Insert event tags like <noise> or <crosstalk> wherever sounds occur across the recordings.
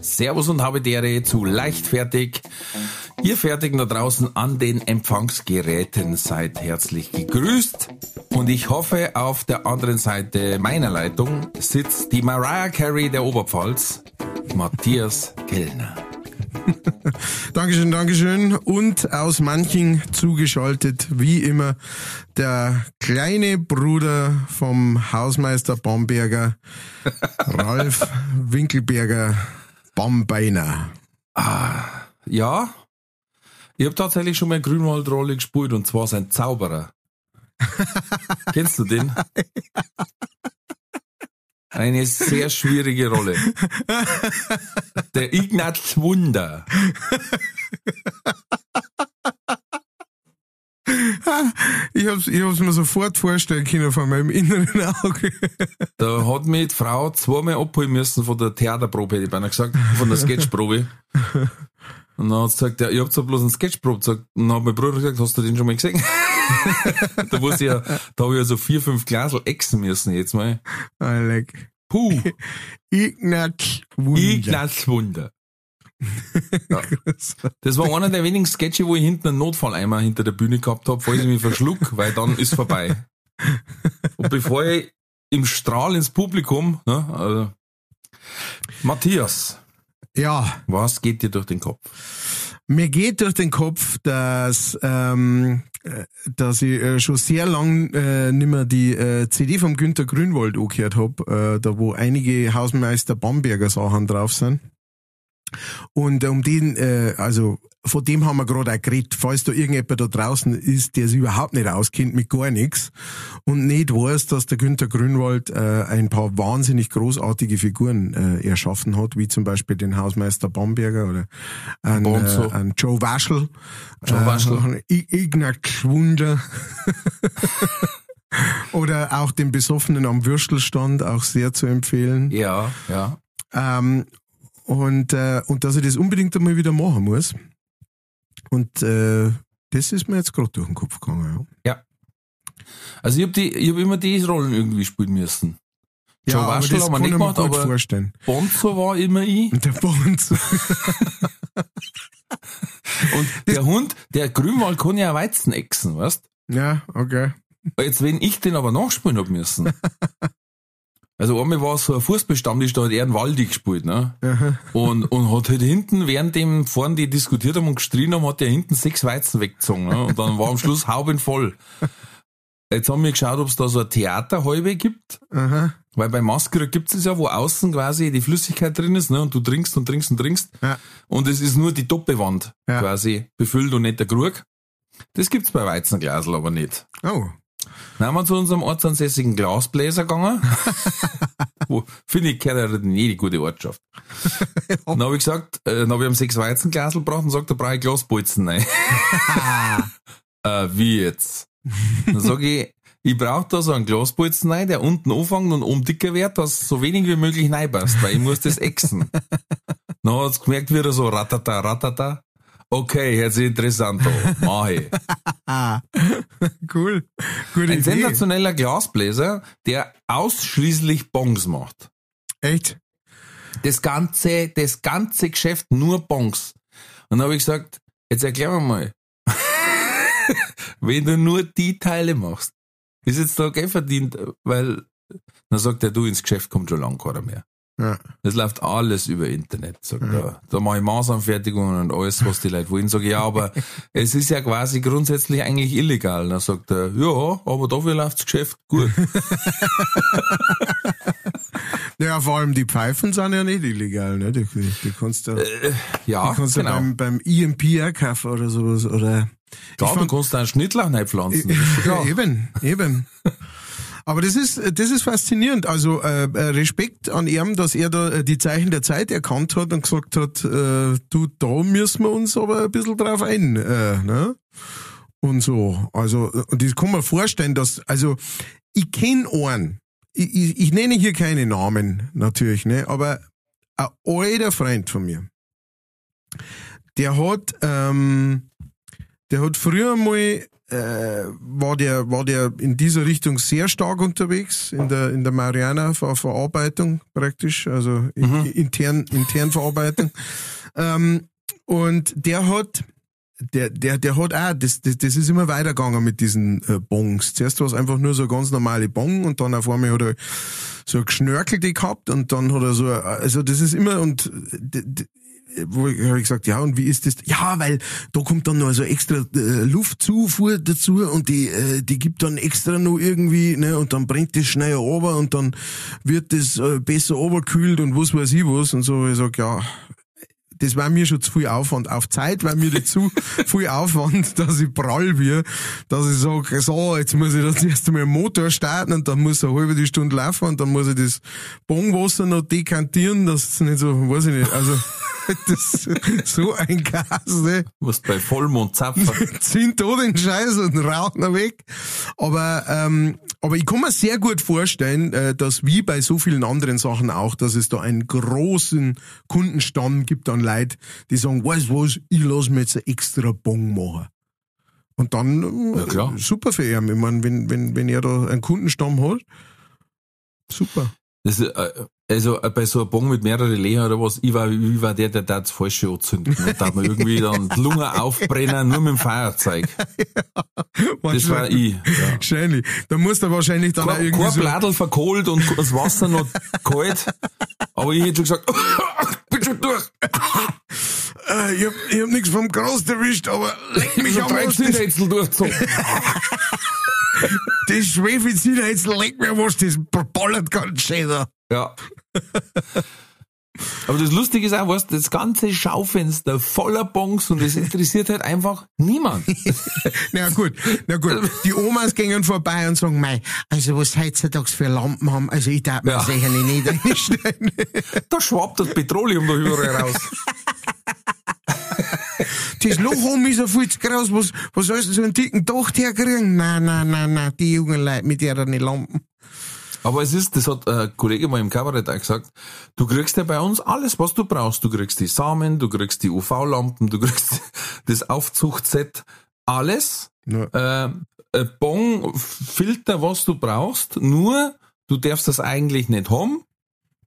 Servus und habe Dere zu Leichtfertig. Ihr Fertigen da draußen an den Empfangsgeräten seid herzlich gegrüßt. Und ich hoffe, auf der anderen Seite meiner Leitung sitzt die Mariah Carey der Oberpfalz, Matthias Kellner. <laughs> Dankeschön, Dankeschön. Und aus manchen zugeschaltet, wie immer, der kleine Bruder vom Hausmeister Bamberger, <laughs> Ralf Winkelberger Bambeiner. Ah, ja. Ich habe tatsächlich schon mal Grünwaldrolle gespielt und zwar sein Zauberer. <laughs> Kennst du den? Eine sehr schwierige Rolle. Der Ignaz Wunder. <laughs> <laughs> Ich hab's, ich hab's mir sofort vorstellen können von meinem inneren Auge. Da hat mich die Frau zweimal abholen müssen von der Theaterprobe, hätte ich beinahe gesagt, von der Sketchprobe. Und dann hat sie gesagt, ja, ich hab zwar bloß eine Sketchprobe gesagt. Und dann hat mein Bruder gesagt, hast du den schon mal gesehen? <laughs> da muss ich ja, da habe ich ja so vier, fünf Glasel exen müssen jetzt mal. Alec. Puh. <laughs> Ignaz Wunder. Ignaz Wunder. Ja. <laughs> Das war einer der wenigen Sketche, wo ich hinten einen Notfalleimer hinter der Bühne gehabt habe, falls ich mich verschluck, weil dann ist vorbei. Und bevor ich im Strahl ins Publikum, ne, also, Matthias, Ja, was geht dir durch den Kopf? mir geht durch den Kopf, dass, ähm, äh, dass ich äh, schon sehr lang äh, nimmer die äh, CD vom Günter Grünwald angehört hab, äh, da wo einige Hausmeister Bamberger Sachen drauf sind. Und um den, äh, also von dem haben wir gerade auch geredet, falls da irgendjemand da draußen ist, der sich überhaupt nicht auskennt mit gar nichts und nicht weiß, dass der Günter Grünwald äh, ein paar wahnsinnig großartige Figuren äh, erschaffen hat, wie zum Beispiel den Hausmeister Bamberger oder einen, Bonzo. äh, einen Joe Waschel, Joe Waschel. äh, I- Ignaz Wunder <laughs> oder auch den Besoffenen am Würstelstand, auch sehr zu empfehlen. Ja, ja. Ähm, und, äh, und dass ich das unbedingt einmal wieder machen muss. Und äh, das ist mir jetzt gerade durch den Kopf gegangen. Ja. Also ich habe hab immer die Rollen irgendwie spielen müssen. Ja, Joe aber das haben wir nicht gemacht, aber vorstellen. Bonzo war immer ich. Und der Bonz. <laughs> Und der Hund, der Grünwald kann ja Weizen exen, weißt? ja, okay. Jetzt, wenn ich den aber nachspielen hab müssen. <laughs> Also einmal war es so ein Fußballstammtisch, da hat er einen Waldi gespielt, ne? Aha. Und, und hat halt hinten, während dem vorne die diskutiert haben und gestrien haben, hat der hinten sechs Weizen weggezogen, ne? Und dann war am Schluss Hauben voll. Jetzt haben wir geschaut, ob es da so eine Theaterhalbe gibt. Aha. Weil bei Maskera gibt es ja, wo außen quasi die Flüssigkeit drin ist, ne? Und du trinkst und trinkst und trinkst. Ja. Und es ist nur die Doppelwand Ja. quasi befüllt und nicht der Krug. Das gibt's bei Weizenglasel aber nicht. Oh. Dann haben wir zu unserem ortsansässigen Glasbläser gegangen. <laughs> Wo, finde ich, gehört ja in jede gute Ortschaft. <laughs> Dann habe ich gesagt, äh, dann habe ich ihm sechs Weizenglasel gebracht und sagt, da brauche ich Glasbolzen rein. <laughs> äh, wie jetzt? Dann sage ich, ich brauche da so einen Glasbolzen rein, der unten anfängt und oben dicker wird, dass so wenig wie möglich reinpasst, weil ich muss das exen. Dann hat es gemerkt, wie er so ratata, ratata. Okay, sich interessant an. Mach ich. <laughs> Cool. Gute Ein Idee. sensationeller Glasbläser, der ausschließlich Bongs macht. Echt? Das ganze, das ganze Geschäft nur Bongs. Und dann habe ich gesagt, jetzt erklär mir mal, <laughs> wenn du nur die Teile machst, ist jetzt da Geld verdient, weil, dann sagt er, du, ins Geschäft kommt schon lang keiner mehr. Ja. Das läuft alles über Internet, sagt er. Da mache ich Maßanfertigungen und alles, was die Leute wollen. Sag ich, ja, aber <laughs> es ist ja quasi grundsätzlich eigentlich illegal. Dann sagt er, ja, aber dafür läuft das Geschäft gut. <laughs> Ja, vor allem die Pfeifen sind ja nicht illegal, ne? Die, die, die kannst du, Ja, die kannst du genau. beim, beim EMP kaufen oder sowas, oder, Ja, Ich du kannst da einen Schnittlauch reinpflanzen. ist klar. eben, eben. <laughs> Aber das ist, das ist faszinierend. Also äh, äh, Respekt an ihm, dass er da äh, die Zeichen der Zeit erkannt hat und gesagt hat, äh, du, da müssen wir uns aber ein bisschen drauf ein. Äh, ne? Und so. Also, und das kann man vorstellen, dass, also ich kenne einen, ich, ich, ich nenne hier keine Namen natürlich, ne, aber ein alter Freund von mir, der hat, ähm, der hat früher mal äh, war der war der in dieser Richtung sehr stark unterwegs in der in der Mariana Ver Verarbeitung praktisch also in, intern intern Verarbeitung <laughs> ähm, und der hat der, der, der hat auch, das, das, das ist immer weitergegangen mit diesen äh, Bongs. Zuerst war es einfach nur so ganz normale Bong und dann auf einmal hat er so eine geschnörkelte gehabt und dann hat er so, also das ist immer und wo ich, hab ich gesagt, ja, und wie ist das? Ja, weil da kommt dann noch so extra äh, Luftzufuhr dazu und die, äh, die gibt dann extra noch irgendwie, ne, und dann brennt das schneller runter und dann wird das äh, besser runtergekühlt und was weiß ich was. Und so, ich sag, ja, das war mir schon zu viel Aufwand. Auf Zeit war mir das zu viel Aufwand, <laughs> dass ich prall wir, dass ich sage, so, jetzt muss ich das erst einmal einen Motor starten und dann muss er eine halbe die Stunde laufen und dann muss ich das Bongwasser noch dekantieren, das ist nicht so, weiß ich nicht, also, <laughs> das so ein Gas, ne? Du musst bei Vollmond zapfen. <laughs> ziehen da den Scheiß und rauchen weg. Aber, ähm, aber ich kann mir sehr gut vorstellen, äh, dass wie bei so vielen anderen Sachen auch, dass es da einen großen Kundenstamm gibt an Leute, die sagen, weißt du was, ich lass mir jetzt ein extra Bon machen. Und dann, äh, Ja, super für ihn. Ich meine, wenn, wenn, wenn er da einen Kundenstamm hat, super. Das, ist, äh, also äh, bei so einem Bon mit mehreren Leer oder was, ich war, ich war der, der das falsche anzünden. Und da hat man irgendwie <laughs> dann die Lunge aufbrennen, nur mit dem Feuerzeug. <laughs> Das war ich. Ja. Wahrscheinlich. Da muss er wahrscheinlich dann auch Kein, irgendwie kein so, Bladel verkohlt und das Wasser noch kalt. Aber ich hätte schon gesagt, <laughs> bin schon durch. äh, ich hab, ich hab nichts vom Gras erwischt, aber leck mich So am Arsch, das, Zinrätsel durchgezogen. das Schwefelzinheizel, leck mir was, das ballert ganz schön da. Ja. Aber das Lustige ist auch, weißt, das ganze Schaufenster voller Bons und das interessiert halt einfach niemand. <laughs> Na gut, na gut. Die Omas gingen vorbei und sagen, mei, also was heutzutage für Lampen haben, also ich darf mir Ja. sicher nicht einstellen. Da schwappt das Petroleum da überall raus. <laughs> Das Loch oben ist ja viel zu groß, was, was sollst du so einen dicken Docht herkriegen? Nein, nein, nein, nein, die jungen Leute mit ihren Lampen. Aber es ist, das hat ein Kollege mal im Kabarett auch gesagt, du kriegst ja bei uns alles, was du brauchst. Du kriegst die Samen, du kriegst die UV-Lampen, du kriegst <laughs> das Aufzuchtset, alles. Ja. Äh, ein Bon, Filter, was du brauchst, nur du darfst das eigentlich nicht haben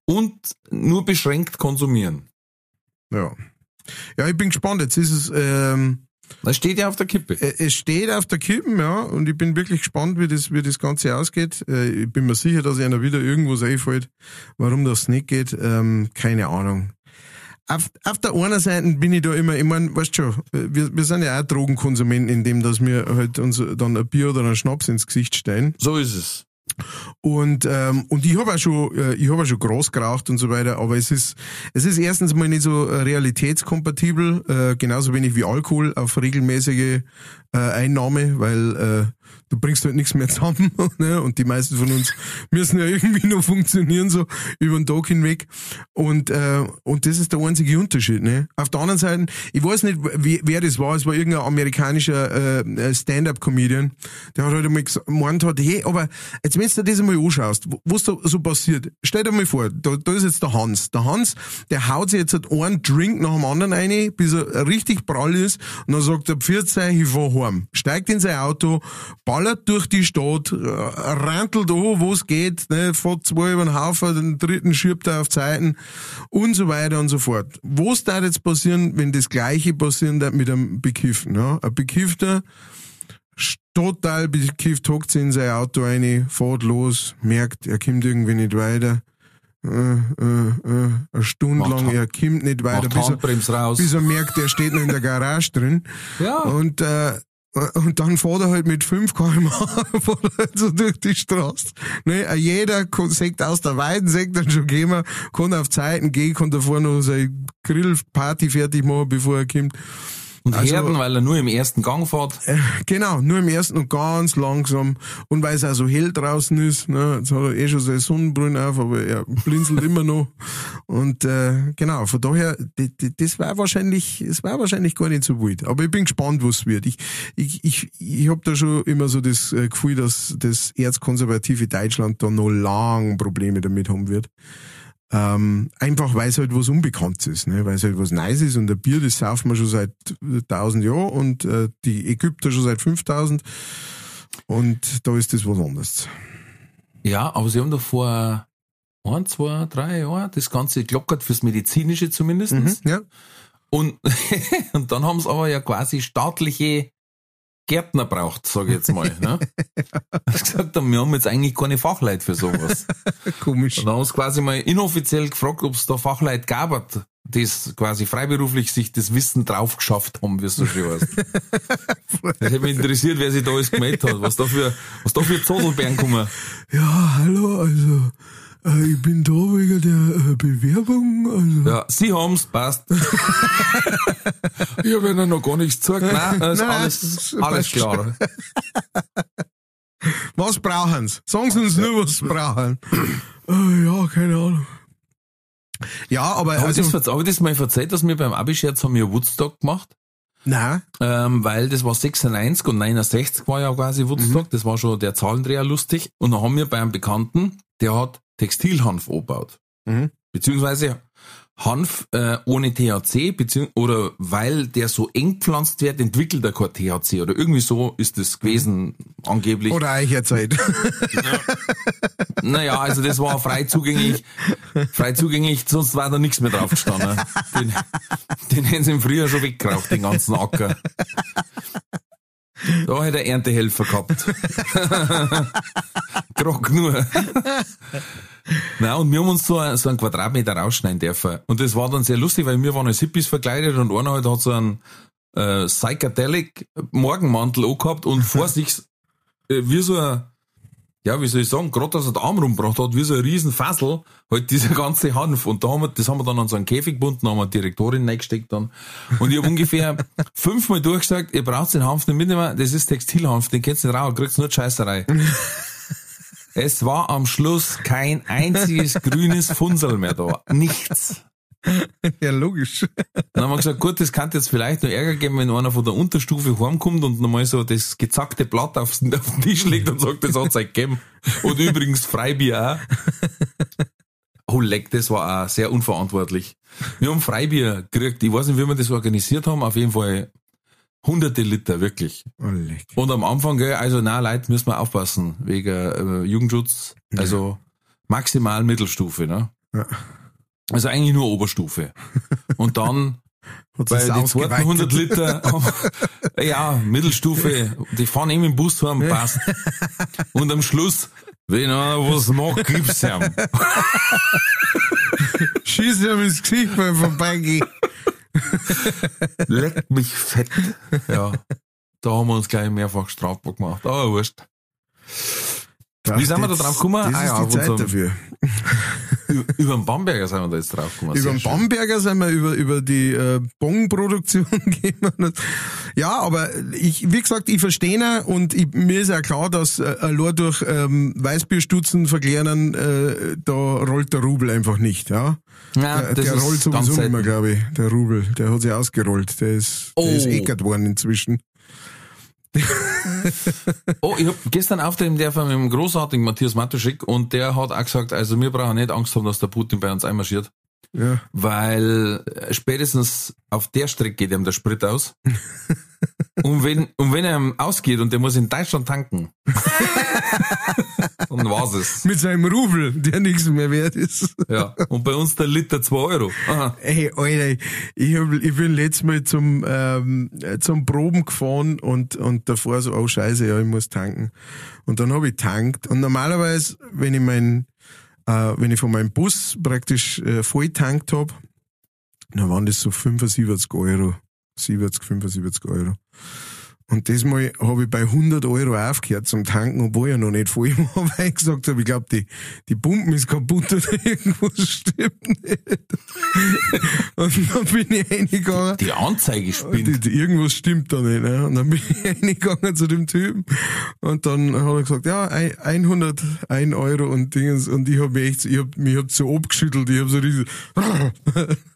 und nur beschränkt konsumieren. Ja. Ja, ich bin gespannt. Jetzt ist es, ähm, Das steht ja auf der Kippe. Äh, Es steht auf der Kippen, ja, und ich bin wirklich gespannt, wie das, wie das Ganze ausgeht. Äh, Ich bin mir sicher, dass einer wieder irgendwas einfällt, warum das nicht geht. Ähm, keine Ahnung. Auf, auf der einen Seite bin ich da immer, ich mein, weißt schon, äh, wir, wir sind ja auch Drogenkonsumenten, indem dass wir halt uns dann ein Bier oder einen Schnaps ins Gesicht stellen. So ist es. Und, ähm, und ich habe auch schon, äh, ich habe schon groß geraucht und so weiter, aber es ist, es ist erstens mal nicht so äh, realitätskompatibel, äh, genauso wenig wie Alkohol auf regelmäßige äh, Einnahme, weil äh, du bringst halt nichts mehr zusammen, <laughs> ne? Und die meisten von uns müssen ja irgendwie noch funktionieren, so über den Tag hinweg. Und, äh, und das ist der einzige Unterschied, ne? Auf der anderen Seite, ich weiß nicht, wer, wer das war, es war irgendein amerikanischer äh, Stand-up-Comedian, der hat halt einmal gemeint hat, hey, aber jetzt wenn du dir das einmal anschaust, was da so passiert, stell dir mal vor, da, da ist jetzt der Hans. Der Hans, der haut sich jetzt halt einen Drink nach dem anderen rein, bis er richtig prall ist, und dann sagt er, pfiat sei, ich fahr heim. Steigt in sein Auto, ballert durch die Stadt, äh, rantelt an, wo es geht, ne, fährt zwei über den Haufen, den dritten schiebt er auf Zeiten und so weiter und so fort. Was da jetzt passieren, wenn das Gleiche passieren darf mit einem Bekifften? Ja? Ein Bekiffter, total bekifft, hockt sich in sein Auto rein, fährt los, merkt, er kommt irgendwie nicht weiter. Äh, äh, äh, eine Stunde Macht lang, er kommt nicht weiter, bis er, bis er merkt, er steht noch in der <laughs> Garage drin. Ja. Und, äh, und dann fährt er halt mit 5 km <laughs> fährt er halt so durch die Straße. Ne, äh, jeder sagt aus der Weiden, sagt dann schon, gehen wir, kann auf Zeiten gehen, kann davor noch seine Grillparty fertig machen, bevor er kommt. Und Also- Herden, weil er nur im ersten Gang fährt. Äh, Genau, nur im ersten und ganz langsam. Und weil es auch so hell draußen ist, ne, jetzt hat er eh schon seine Sonnenbrille auf, aber er blinzelt <laughs> immer noch. Und äh, genau, von daher, das war wahrscheinlich, es war wahrscheinlich gar nicht so wild. Aber ich bin gespannt, was wird. Ich, ich, ich, ich habe da schon immer so das äh, Gefühl, dass das erzkonservative Deutschland da noch lang Probleme damit haben wird. Ähm, einfach weil es halt was Unbekanntes ist, ne? weil es halt was Neues ist und ein Bier, das saufen wir schon seit äh, 1000 Jahren und äh, die Ägypter schon seit 5000 und da ist das was anderes. Ja, aber sie haben doch vor ein, zwei, drei Jahren das Ganze gelockert fürs Medizinische zumindest. Mhm, ja. Und, <laughs> und dann haben sie aber ja quasi staatliche Gärtner braucht, sage ich jetzt mal. Ne? <laughs> Sie gesagt haben, wir haben jetzt eigentlich keine Fachleute für sowas. Komisch. Und dann haben sie quasi mal inoffiziell gefragt, ob es da Fachleute gab, hat, das quasi freiberuflich sich das Wissen drauf geschafft haben, wie es so schön heißt. <laughs> Das hätte mich interessiert, wer sich da alles gemeldet hat, was da für, was da für Zodelbeeren kommen. Ja, hallo, also äh, ich bin da wegen der äh, Bewerbung. Also. Ja, Sie haben's, passt. <laughs> ich habe Ihnen noch gar nichts gesagt. Nein, ist Nein, alles, das alles klar. <laughs> Was brauchen sie? Sagen sie uns nur, was sie brauchen. äh, ja, keine Ahnung. Ja, aber Habe ich also, das, hab ich das mal erzählt, dass wir beim Abischerz haben wir Woodstock gemacht? nein, Ähm, weil das war 96 und 69 war ja quasi Woodstock, das war schon der Zahlendreher lustig. Und dann haben wir bei einem Bekannten, der hat Textilhanf angebaut. Mhm. Beziehungsweise Hanf äh, ohne THC, oder weil der so eng pflanzt wird, entwickelt er kein THC oder irgendwie so ist das gewesen angeblich. oder Eicherzeit. Naja, also das war frei zugänglich, frei zugänglich, sonst war da nichts mehr drauf gestanden. Den, den hätten sie im Frühjahr schon weggeraucht, den ganzen Acker. Da hätte er Erntehelfer gehabt. <laughs> Grog nur. Na, und wir haben uns so, ein, so einen Quadratmeter rausschneiden dürfen. Und das war dann sehr lustig, weil wir waren als Hippies verkleidet und einer halt hat so einen äh, Psychedelic Morgenmantel angehabt und vor <laughs> sich äh, wie so ein ja, wie soll ich sagen, gerade dass er den Arm rumgebracht hat, wie so ein riesen Fassel, halt dieser ganze Hanf. Und da haben wir, das haben wir dann an so einen Käfig gebunden, haben wir die Direktorin reingesteckt dann. Und ich habe ungefähr <laughs> fünfmal durchgesagt, ihr braucht den Hanf nicht mitnehmen, das ist Textilhanf, den kennst du nicht raus, kriegst nur die Scheißerei. <laughs> es war am Schluss kein einziges grünes Funsel mehr da. Nichts. <laughs> ja, logisch. Dann haben wir gesagt, gut, das kann jetzt vielleicht noch Ärger geben, wenn einer von der Unterstufe heimkommt und nochmal so das gezackte Blatt auf den Tisch legt und sagt, das hat's euch gegeben. Und übrigens Freibier auch. Oh leck, das war auch sehr unverantwortlich. Wir haben Freibier gekriegt. Ich weiß nicht, wie wir das organisiert haben. Auf jeden Fall hunderte Liter, wirklich. Oh, leck. Und am Anfang, gell, also na Leute, müssen wir aufpassen, wegen äh, Jugendschutz. Also maximal Mittelstufe, ne? Ja. Also eigentlich nur Oberstufe. Und dann <laughs> bei die zweiten 100 ausgeweitet. Liter, <laughs> ja, Mittelstufe, die fahren eben im Bus heim, passt. Und am Schluss, wenn einer was macht, gib's ihm. <laughs> Schieß ihm ins Gesicht beim Vorbeigehen. Leck mich fett. Ja. Da haben wir uns gleich mehrfach strafbar gemacht. Aber wurscht. Wie sind wir da drauf gekommen? Das Ah ist ja, die Zeit dafür. <laughs> Über den Bamberger sind wir da jetzt drauf gekommen. Über den. Bamberger sind wir über, über die äh, Bongproduktion <laughs> gekommen. Ja, aber ich, wie gesagt, ich verstehe ihn und ich, mir ist ja klar, dass äh, allein durch ähm, Weißbierstutzen verklären, äh, da rollt der Rubel einfach nicht. Ja? Ja, der der rollt sowieso nicht mehr, selten. glaube ich, der Rubel. Der hat sich ausgerollt. Der ist, der ist Oh. eckert worden inzwischen. Oh, ich hab gestern auftreten dürfen mit dem großartigen Matthias Matuschik und der hat auch gesagt, also wir brauchen nicht Angst haben, dass der Putin bei uns einmarschiert, Ja. weil spätestens auf der Strecke geht ihm der Sprit aus. und wenn, und wenn er ihm ausgeht und der muss in Deutschland tanken, <laughs> dann war's es. Mit seinem Rubel, der nichts mehr wert ist. Ja. Und bei uns der Liter 2 Euro. Aha. Ey, Alter, ich, hab, ich bin letztes Mal zum, ähm, zum Proben gefahren und, und davor so, oh scheiße, ja, ich muss tanken. Und dann habe ich tankt. Und normalerweise, wenn ich mein, äh, wenn ich von meinem Bus praktisch äh, voll tankt hab, dann waren das so 75 Euro. 70, 75 Euro. Und das Mal habe ich bei 100 Euro aufgehört zum Tanken, obwohl ich noch nicht voll war, <laughs> weil ich gesagt habe, ich glaube, die, die Pumpen ist kaputt oder <laughs> irgendwas stimmt nicht. Und dann bin ich reingegangen. Die Anzeige spinnt. Irgendwas stimmt da nicht. Ne? Und dann bin ich <laughs> reingegangen zu dem Typen und dann hat er gesagt, ja, 101 Euro und Dingens. Und ich habe mich echt, ich hab, mich hab so abgeschüttelt, ich habe so riesig,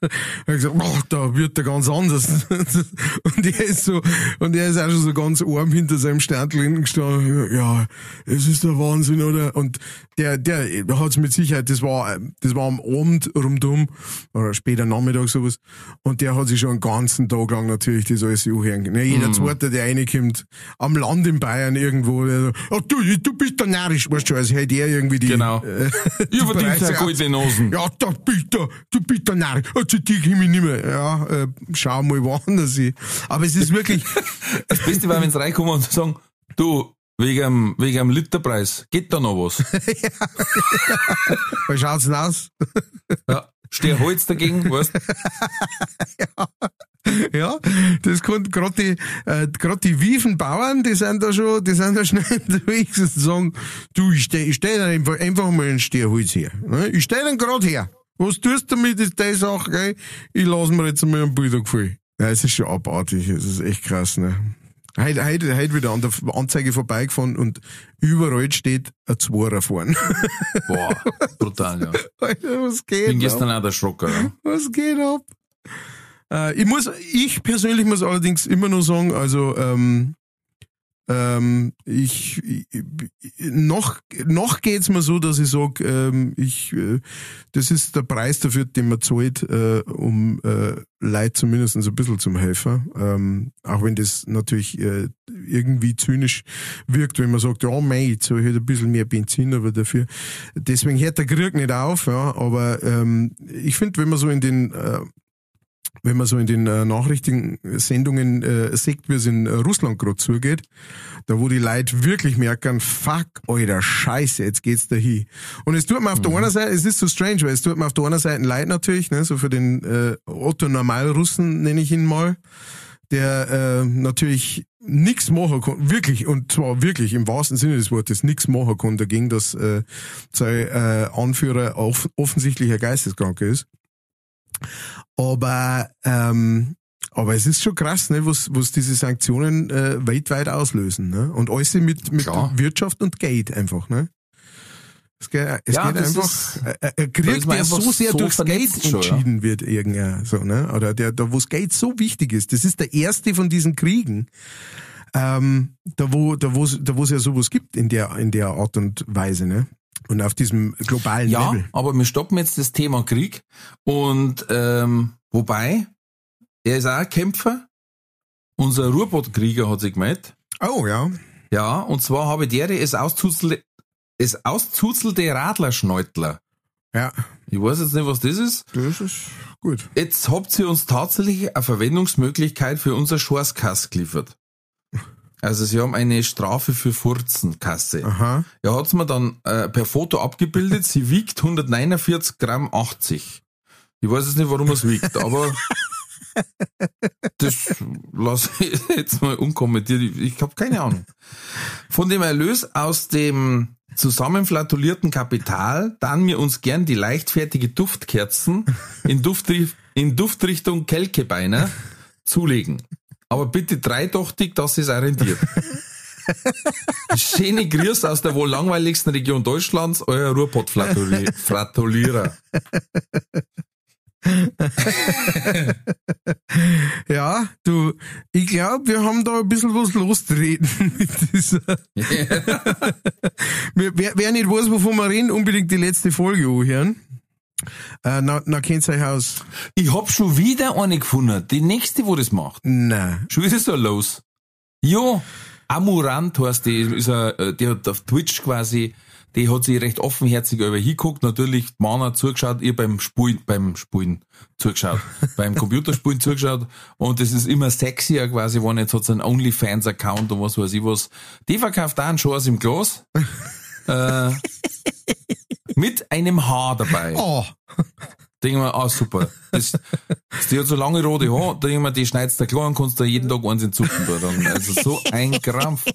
ich gesagt, oh, da wird der ganz anders. und er ist so, und er ist auch schon so ganz arm hinter seinem Sterntel gestanden. Ja, es ist der Wahnsinn, oder? Und der, der hat es mit Sicherheit, das war, das war am Abend rumdum, oder später Nachmittag sowas. Und der hat sich schon einen ganzen Tag lang natürlich das alles anhören. Ne, jeder mhm. zweite, der reinkommt, am Land in Bayern irgendwo, der, oh, du, du bist der narrisch, weißt du, als hätte er irgendwie die, genau. äh, <laughs> die verdienst ja goldene Nosen. Ja, da bist du, du bist der narrisch, oh, zu dir komme ich nicht mehr. Ja, äh, schau mal woanders hin. Aber es ist wirklich... <laughs> Beste war, wenn sie reinkommen und sagen, du, Wegen dem, wegen dem Literpreis. Geht da noch was? <laughs> Wie schaut's denn aus? ja. Steh Holz dagegen, weißt ja. ja, das kommt gerade die, äh, gerade die Wiefenbauern, die sind da schon, die sind da schnell unterwegs und sagen, du, ich steh, ich steh dann einfach, einfach mal ein Stehholz her. Ne? Ich steh dann gerade her. Was tust du damit, ist die Sache, gell? Ich lass mir jetzt mal einen Bilder gefallen. Ja, es ist schon abartig, es ist echt krass, ne? Heute, heute, heute wieder an der Anzeige vorbeigefahren und überall steht ein Zwarer vorne. <laughs> Boah, brutal, ja. <laughs> Alter, was geht Bin gestern auch der Schrocker, ja. Was geht ab? Äh, ich muss, ich persönlich muss allerdings immer nur sagen, also, ähm, ähm, ich, ich, noch noch geht's mir so, dass ich sag, ähm, ich äh, das ist der Preis dafür, den man zahlt, äh, um äh, Leid zumindest ein bisschen zum helfen. Ähm, auch wenn das natürlich äh, irgendwie zynisch wirkt, wenn man sagt, ja mei, zahle ich halt ein bisschen mehr Benzin, aber dafür. Deswegen hört der Krieg nicht auf, ja. Aber ähm, ich finde, wenn man so in den äh, wenn man so in den äh, Nachrichtensendungen äh, sieht, wie es in äh, Russland gerade zugeht, da wo die Leute wirklich merken, fuck, alter Scheiße, jetzt geht's da hin. Und es tut mir auf mhm. der einen Seite, es ist so strange, weil es tut mir auf der einen Seite leid natürlich, ne, so für den äh, Otto Normalrussen nenne ich ihn mal, der äh, natürlich nichts machen kann, wirklich, und zwar wirklich im wahrsten Sinne des Wortes nichts machen kann dagegen, dass äh, sein äh, Anführer off offensichtlich ein Geisteskranker ist. Aber, ähm, aber es ist schon krass, ne, was, was diese Sanktionen äh, weltweit auslösen. Ne? Und alles mit, mit Wirtschaft und Geld einfach. Ne? Es geht, es ja, geht einfach, ist, äh, äh, Krieg, der so sehr so durchs Geld entschieden ja. wird, irgendwie, so, ne? Oder der, da, wo das Geld so wichtig ist. Das ist der erste von diesen Kriegen, ähm, da wo, da wo, da wo es ja sowas gibt in der, in der Art und Weise, ne? Und auf diesem globalen ja, Level. aber wir stoppen jetzt das Thema Krieg. Und ähm, wobei, er ist auch ein Kämpfer. Unser Ruhrbottkrieger hat sich gemeldet. Oh, ja. Ja, und zwar habe der es auszuzelte, es auszuzelte Radlerschneutler. Ja. Ich weiß jetzt nicht, was das ist. Das ist gut. Jetzt habt ihr uns tatsächlich eine Verwendungsmöglichkeit für unser Schorskass geliefert. Also sie haben eine Strafe für Furzenkasse. Aha. Ja, hat's mir dann äh, per Foto abgebildet. sie <laughs> wiegt 149 Gramm 80. Ich weiß jetzt nicht, warum es wiegt, aber das lasse ich jetzt mal unkommentiert. Ich, habe keine Ahnung. Von dem Erlös aus dem zusammenflatulierten Kapital dann mir uns gern die leichtfertige Duftkerzen in, Duftri in Duftrichtung Kelkebeiner zulegen. Aber bitte dreidachtig, dass es auch rentiert. <laughs> Schöne Grüße aus der wohl langweiligsten Region Deutschlands, euer Ruhrpott-Fratulierer. <laughs> ja, du, ich glaube, wir haben da ein bisschen was lostreten <laughs> mit dieser. wer, wer nicht weiß, wovon wir reden, unbedingt die letzte Folge anhören. Äh, na, na kennt euch aus. Ich hab schon wieder eine gefunden. Die nächste, wo das macht. Nein. Schon ist es so los. Ja. Amurant heißt die, ist a, äh, die hat auf Twitch quasi, die hat sich recht offenherzig über hinguckt, natürlich Mana zugeschaut, ihr beim Spulen, beim Spulen zugeschaut, <laughs> beim Computerspulen zugeschaut und das ist immer sexier quasi, wenn jetzt hat sie einen OnlyFans-Account und was weiß ich was. Die verkauft auch einen Schors im Glas. <laughs> äh, mit einem Haar dabei. Oh. Denken wir, ah, super. Das, Die hat so lange rote Haare, da jemand, die schneidest da klar und kannst da jeden Tag eins. Dann. Also so ein Krampf.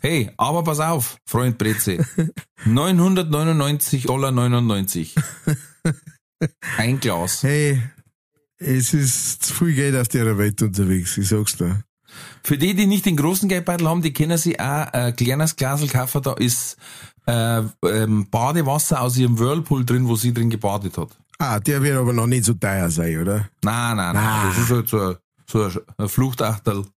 Hey, aber pass auf, Freund Breze. 999,99 Dollar. 99. Ein Glas. Hey, es ist zu viel Geld auf der Welt unterwegs, ich sag's dir. Für die, die nicht den großen Geldbeutel haben, die können sich auch ein kleines Glasel kaufen, da ist äh, ähm, Badewasser aus ihrem Whirlpool drin, wo sie drin gebadet hat. Ah, der wird aber noch nicht so teuer sein, oder? Nein, nein, nein. Ah. Das ist halt so ein, so ein- Fluchtachtel. <laughs>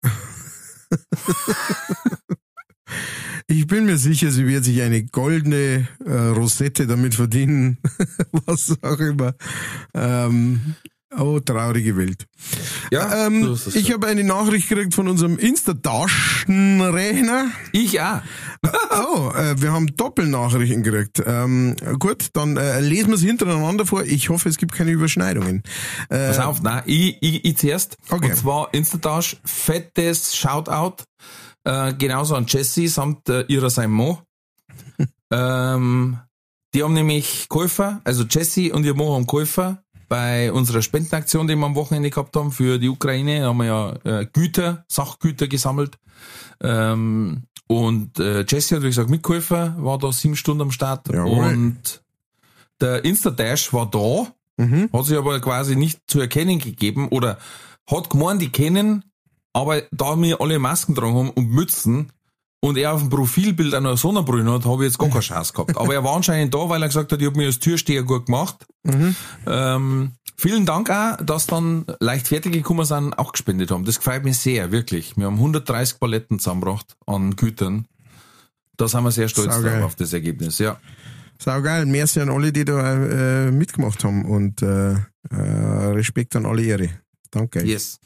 Ich bin mir sicher, sie wird sich eine goldene äh, Rosette damit verdienen, <laughs> was auch immer. Ähm, oh, traurige Welt. Ja, Ähm, so ich habe eine Nachricht gekriegt von unserem Insta-Taschenrechner. ich auch. <laughs> Oh, äh, wir haben Doppelnachrichten gekriegt. Ähm, gut, dann äh, lesen wir es hintereinander vor. Ich hoffe, es gibt keine Überschneidungen. Äh, Pass auf, nein, ich, ich, ich zuerst. Okay. Und zwar Instatasch, fettes Shoutout. Äh, genauso an Jessie samt äh, ihrer sein Mo. <laughs> ähm, die haben nämlich Käufer, also Jessie und ihr Mo haben Käufer bei unserer Spendenaktion, die wir am Wochenende gehabt haben für die Ukraine, haben wir ja äh, Güter, Sachgüter gesammelt. Ähm, und äh, Jessie hat, wie gesagt, mitgeholfen, war da sieben Stunden am Start. Jawohl. Und der Instadash war da, mhm. hat sich aber quasi nicht zu erkennen gegeben oder hat gemeint, die kennen, aber da wir alle Masken dran haben und Mützen und er auf dem Profilbild auch noch eine Sonnenbrille hat, habe ich jetzt gar keine Chance gehabt. Aber er war anscheinend da, weil er gesagt hat, ich habe mir als Türsteher gut gemacht. Mhm. Ähm, vielen Dank auch, dass dann leichtfertig gekommen sind, auch gespendet haben. Das gefällt mir sehr, wirklich. Wir haben 130 Paletten zusammengebracht an Gütern. Da sind wir sehr stolz drauf, auf das Ergebnis, ja. Sau geil. Merci an alle, die da äh, mitgemacht haben und äh, äh, Respekt an alle Ehre. Danke. Yes.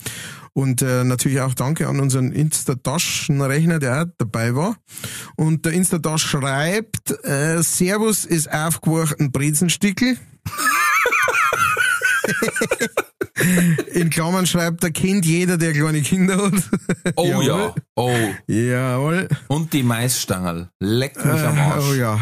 Und äh, natürlich auch danke an unseren Insta-Taschenrechner, der auch dabei war. Und der Insta-Tasch schreibt, äh, Servus ist aufgewacht ein Brezenstickel. In Klammern schreibt, er kennt jeder, der kleine Kinder hat. Oh Jawohl. ja. Oh. Jawohl. Und die Maisstangerl. Leck mich am Äh, Arsch. oh ja.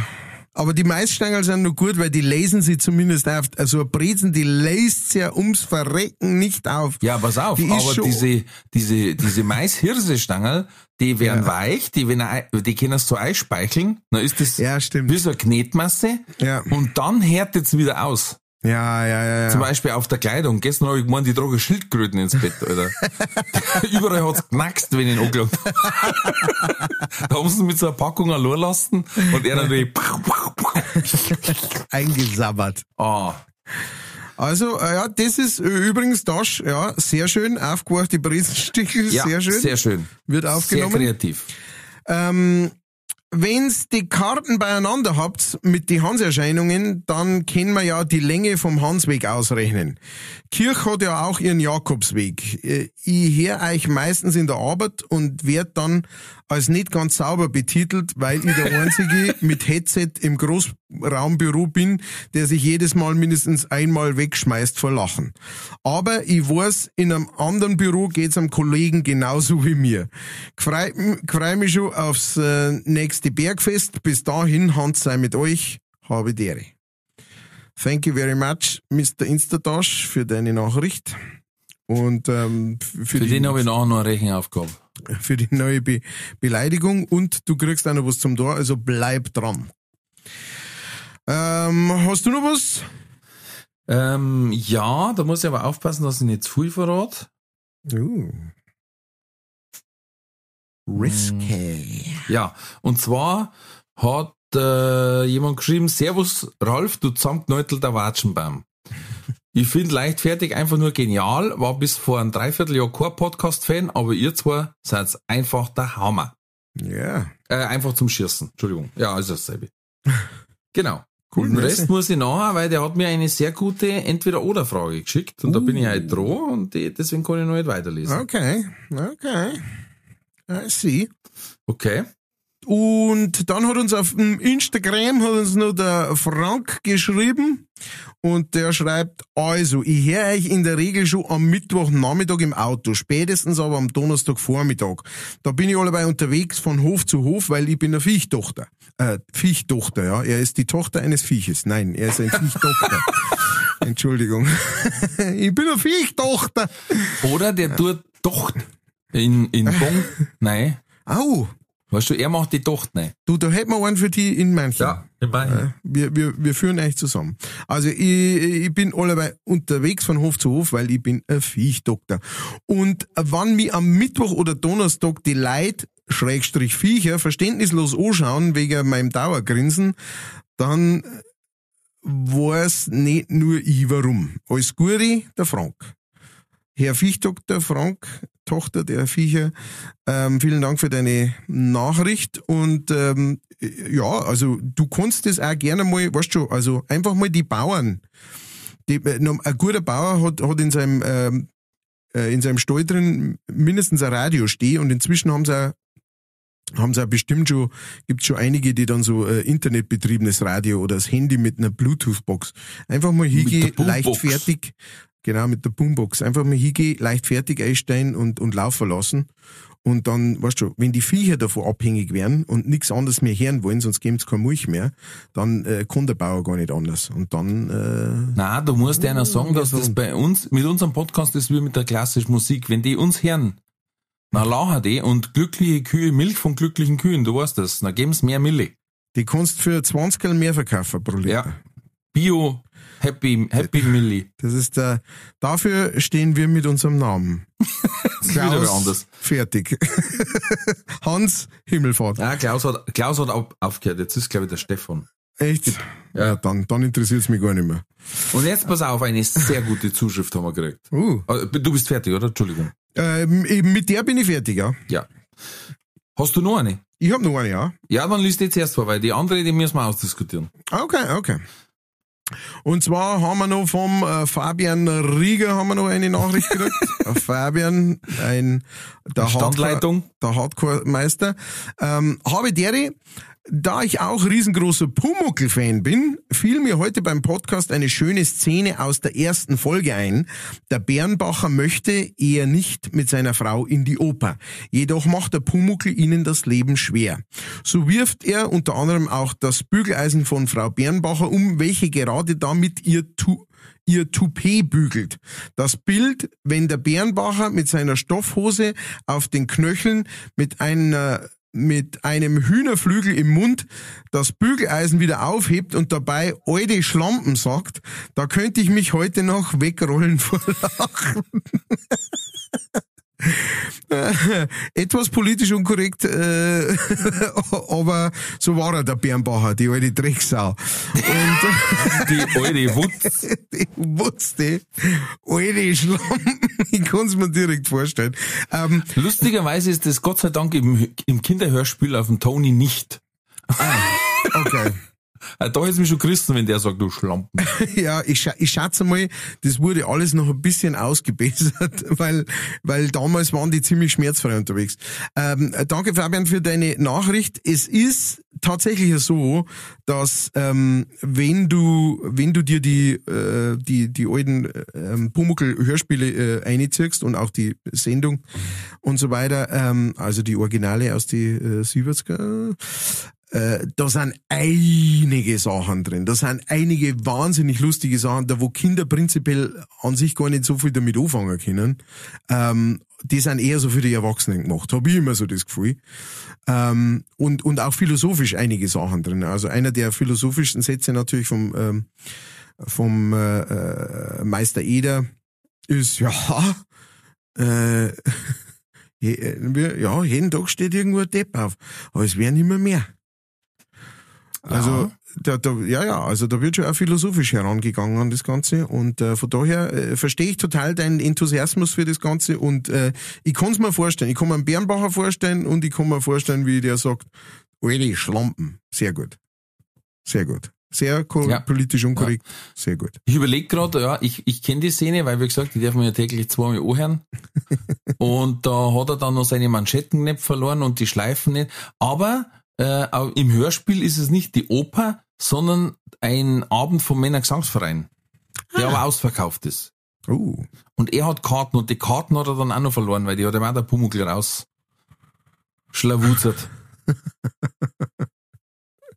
Aber die Maisstangerl sind nur gut, weil die lesen sie zumindest auf. Also ein Brezen, die lässt ja ums Verrecken nicht auf. Ja, pass auf, Die aber diese, diese, diese Mais-Hirse-Stangerl, die werden weich, die, wenn er, die können so einspeicheln, dann ist das Ja, stimmt. wie so eine Knetmasse Ja. und dann härtet's wieder aus. Ja, ja, ja, Zum. Beispiel auf der Kleidung. Gestern habe ich gemeint, die tragen Schildkröten ins Bett, Alter. <laughs> Überall hat's knackst, wenn ich ihn. Da haben sie mit so einer Packung allein lassen und er natürlich, Eingesabbert. ah, Also, äh, ja, das ist äh, übrigens das, ja, sehr schön. Aufgewacht, die Brezenstichel, ja, sehr schön. sehr schön. Wird Sehr aufgenommen. kreativ. Ähm, wenn's die Karten beieinander habt mit die Hanserscheinungen, dann können wir ja die Länge vom Hansweg ausrechnen. Kirch hat ja auch ihren Jakobsweg. Äh, Ich höre euch meistens in der Arbeit und werd dann als nicht ganz sauber betitelt, weil ich der Einzige <laughs> mit Headset im Großraumbüro bin, der sich jedes Mal mindestens einmal wegschmeißt vor Lachen. Aber ich weiß, in einem anderen Büro geht's einem Kollegen genauso wie mir. Freu freu mich schon aufs äh, nächste Bergfest. Bis dahin, Hand sei mit euch. Habe die Ehre. Thank you very much, Mr. Instatash, für deine Nachricht. Und ähm, für, Für die, den habe ich nachher noch eine Rechenaufgabe. <laughs> für die neue Be Beleidigung und du kriegst auch noch was zum Tor, also bleib dran. Ähm, hast du noch was? Ähm, ja, da muss ich aber aufpassen, dass ich nicht zu viel verrate. Uh. Risky. Ja, und zwar hat äh, jemand geschrieben, Servus Ralf, du zusammengeneutelter Watschenbaum. Ich finde leichtfertig einfach nur genial, war bis vor ein Dreivierteljahr kein Podcast-Fan, aber ihr zwei seid einfach der Hammer. Ja. Äh, einfach zum Schießen, Entschuldigung. Ja, also dasselbe. <laughs> Genau. Cool, Den. Rest muss ich nachher, weil der hat mir eine sehr gute Entweder-Oder-Frage geschickt und da bin ich halt dran und die, deswegen kann ich noch nicht weiterlesen. Okay. Okay. I see. Okay. Und dann hat uns auf dem Instagram hat uns noch der Frank geschrieben und der schreibt, also, ich höre euch in der Regel schon am Mittwochnachmittag im Auto, spätestens aber am Donnerstagvormittag. Da bin ich allebei unterwegs von Hof zu Hof, weil ich bin eine Viechtochter. Äh, Viechtochter, ja. Er ist die Tochter eines Vieches. Nein, er ist ein Viechtochter. <laughs> Entschuldigung. <laughs> ich bin eine Viechtochter. Oder der tut Tocht in, in Bong. Nein. Au. Weißt du, er macht die Tocht nein. Du, da hätten wir einen für die in München. in Bayern. Wir, wir, wir führen euch zusammen. Also ich, ich bin allebei unterwegs von Hof zu Hof, weil ich bin ein Viechdoktor. Und wann mich am Mittwoch oder Donnerstag die Leute, Schrägstrich Viecher, verständnislos anschauen wegen meinem Dauergrinsen, dann weiß nicht nur ich warum. Alles Gute, der Frank. Herr Viechdoktor Frank, Tochter der Viecher, ähm, vielen Dank für deine Nachricht und ähm, ja, also du kannst das auch gerne mal, weißt du, also einfach mal die Bauern. Die, äh, ein guter Bauer hat, hat in seinem ähm, äh, in seinem Stall drin mindestens ein Radio stehen und inzwischen haben sie auch haben sie auch bestimmt schon, gibt schon einige, die dann so äh, internetbetriebenes Radio oder das Handy mit einer Bluetooth-Box einfach mal hingehen, leichtfertig, genau, mit der Boombox, einfach mal hingehen, leichtfertig einstellen und, und laufen lassen. Und dann, weißt du, wenn die Viecher davon abhängig werden und nichts anderes mehr hören wollen, sonst gibt's keine Milch mehr, dann äh, kann der Bauer gar nicht anders. Und dann... Äh, Na, du musst einer sagen, dass das bei uns, mit unserem Podcast ist wie mit der klassischen Musik. Wenn die uns hören, na lachen die und glückliche Kühe, Milch von glücklichen Kühen, du weißt das, na geben's mehr Milch. Die kannst für 20 Geld mehr verkaufen pro Liter. Ja. Bio, Happy, Happy Milli. Das ist der, dafür stehen wir mit unserem Namen. <laughs> Wer anders. Fertig. <laughs> Hans Himmelfahrt. Ja, Klaus hat, Klaus hat auf, aufgehört. Jetzt ist, glaube ich, der Stefan. Echt? Ja, dann, dann interessiert's mich gar nicht mehr. Und jetzt pass auf, eine sehr gute Zuschrift haben wir gekriegt. Uh. Du bist fertig, oder? Entschuldigung. Ähm, eben mit der bin ich fertig, ja. Ja. Hast du noch eine? Ich hab noch eine, ja. Ja, dann liest jetzt erst vor, weil die andere, die müssen wir ausdiskutieren. Okay, okay. Und zwar haben wir noch vom äh, Fabian Rieger haben wir noch eine Nachricht gekriegt. <laughs> Äh, Fabian, ein der Standleitung. Hardcore, der Hardcore-Meister. Ähm, habe dere, da ich auch riesengroßer Pumuckl-Fan bin, fiel mir heute beim Podcast eine schöne Szene aus der ersten Folge ein. Der Bernbacher möchte eher nicht mit seiner Frau in die Oper. Jedoch macht der Pumuckl ihnen das Leben schwer. So wirft er unter anderem auch das Bügeleisen von Frau Bernbacher um, welche gerade damit ihr tu ihr Toupet bügelt. Das Bild, wenn der Bernbacher mit seiner Stoffhose auf den Knöcheln mit einer mit einem Hühnerflügel im Mund das Bügeleisen wieder aufhebt und dabei alte Schlampen sagt, da könnte ich mich heute noch wegrollen vor Lachen. <laughs> Etwas politisch unkorrekt, äh, <laughs> aber so war er, der Bernbacher, die alte Drecksau. Und <laughs> Die alte Wutz. <laughs> die wusste, alte Schlampen, ich kann's mir direkt vorstellen. Ähm, Lustigerweise ist das Gott sei Dank im, im Kinderhörspiel auf dem Tony nicht. okay. Äh, Da ist mich schon Christen, wenn der sagt, du Schlampen. <laughs> Ja, ich, scha ich schätze mal, das wurde alles noch ein bisschen ausgebessert, <laughs> weil, weil damals waren die ziemlich schmerzfrei unterwegs. Ähm, danke Fabian für deine Nachricht. Es ist tatsächlich so, dass ähm, wenn du wenn du dir die äh, die die alten ähm, Pumuckl-Hörspiele äh, einziehst und auch die Sendung und so weiter, ähm, also die Originale aus die äh, 70er, äh, da sind einige Sachen drin. Da sind einige wahnsinnig lustige Sachen, da wo Kinder prinzipiell an sich gar nicht so viel damit anfangen können. Ähm, die sind eher so für die Erwachsenen gemacht, habe ich immer so das Gefühl. Ähm, und, und auch philosophisch einige Sachen drin. Also einer der philosophischsten Sätze natürlich vom, ähm, vom äh, äh, Meister Eder ist, ja, äh, <laughs> je- ja, jeden Tag steht irgendwo ein Depp auf, aber es werden immer mehr. Also, da, da, ja, ja, also da wird schon auch philosophisch herangegangen an das Ganze und äh, von daher äh, verstehe ich total deinen Enthusiasmus für das Ganze und äh, ich kann es mir vorstellen. Ich kann mir einen Bernbacher vorstellen und ich kann mir vorstellen, wie der sagt, Alter, Schlampen. Sehr gut. Sehr gut. Sehr Ja. politisch unkorrekt. Sehr gut. Ich überlege gerade, ja, ich, ich kenne die Szene, weil wie gesagt, die darf man ja täglich zweimal anhören. <laughs> und da hat er dann noch seine Manschetten nicht verloren und die Schleifen nicht. Aber äh, im Hörspiel ist es nicht die Oper, sondern ein Abend vom Männergesangsverein, der aber ausverkauft ist. Uh, Und er hat Karten und die Karten hat er dann auch noch verloren, weil die hat ihm auch der Pumuckl raus schlawuzert. <laughs>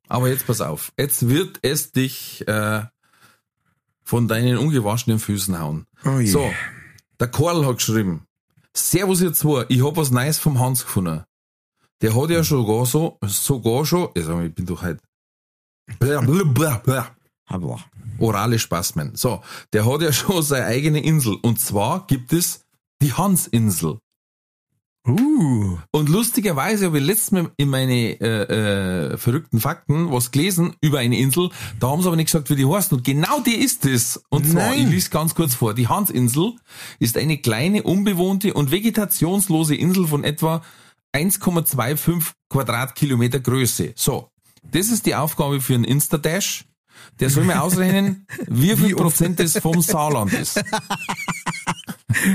Aber jetzt pass auf. Jetzt wird es dich äh, von deinen ungewaschenen Füßen hauen. Oh je. So, der Karl hat geschrieben, Servus ihr zwei, ich hab was Neues vom Hans gefunden. Der hat ja sogar so, sogar schon, also ich bin doch halt, orale Spasmen. So, der hat ja schon seine eigene Insel. Und zwar gibt es die Hansinsel. Uh. Und lustigerweise habe ich letztes Mal in meine äh, äh, verrückten Fakten was gelesen über eine Insel. Da haben sie aber nicht gesagt, wie die heißt. Und genau die ist es. Und zwar, Nein. ich lese ganz kurz vor. Die Hansinsel ist eine kleine, unbewohnte und vegetationslose Insel von etwa 1,25 Quadratkilometer Größe. So, das ist die Aufgabe für einen Instadash. Der soll mir ausrechnen, <laughs> wie viel Wie? Prozent das vom Saarland ist. <laughs>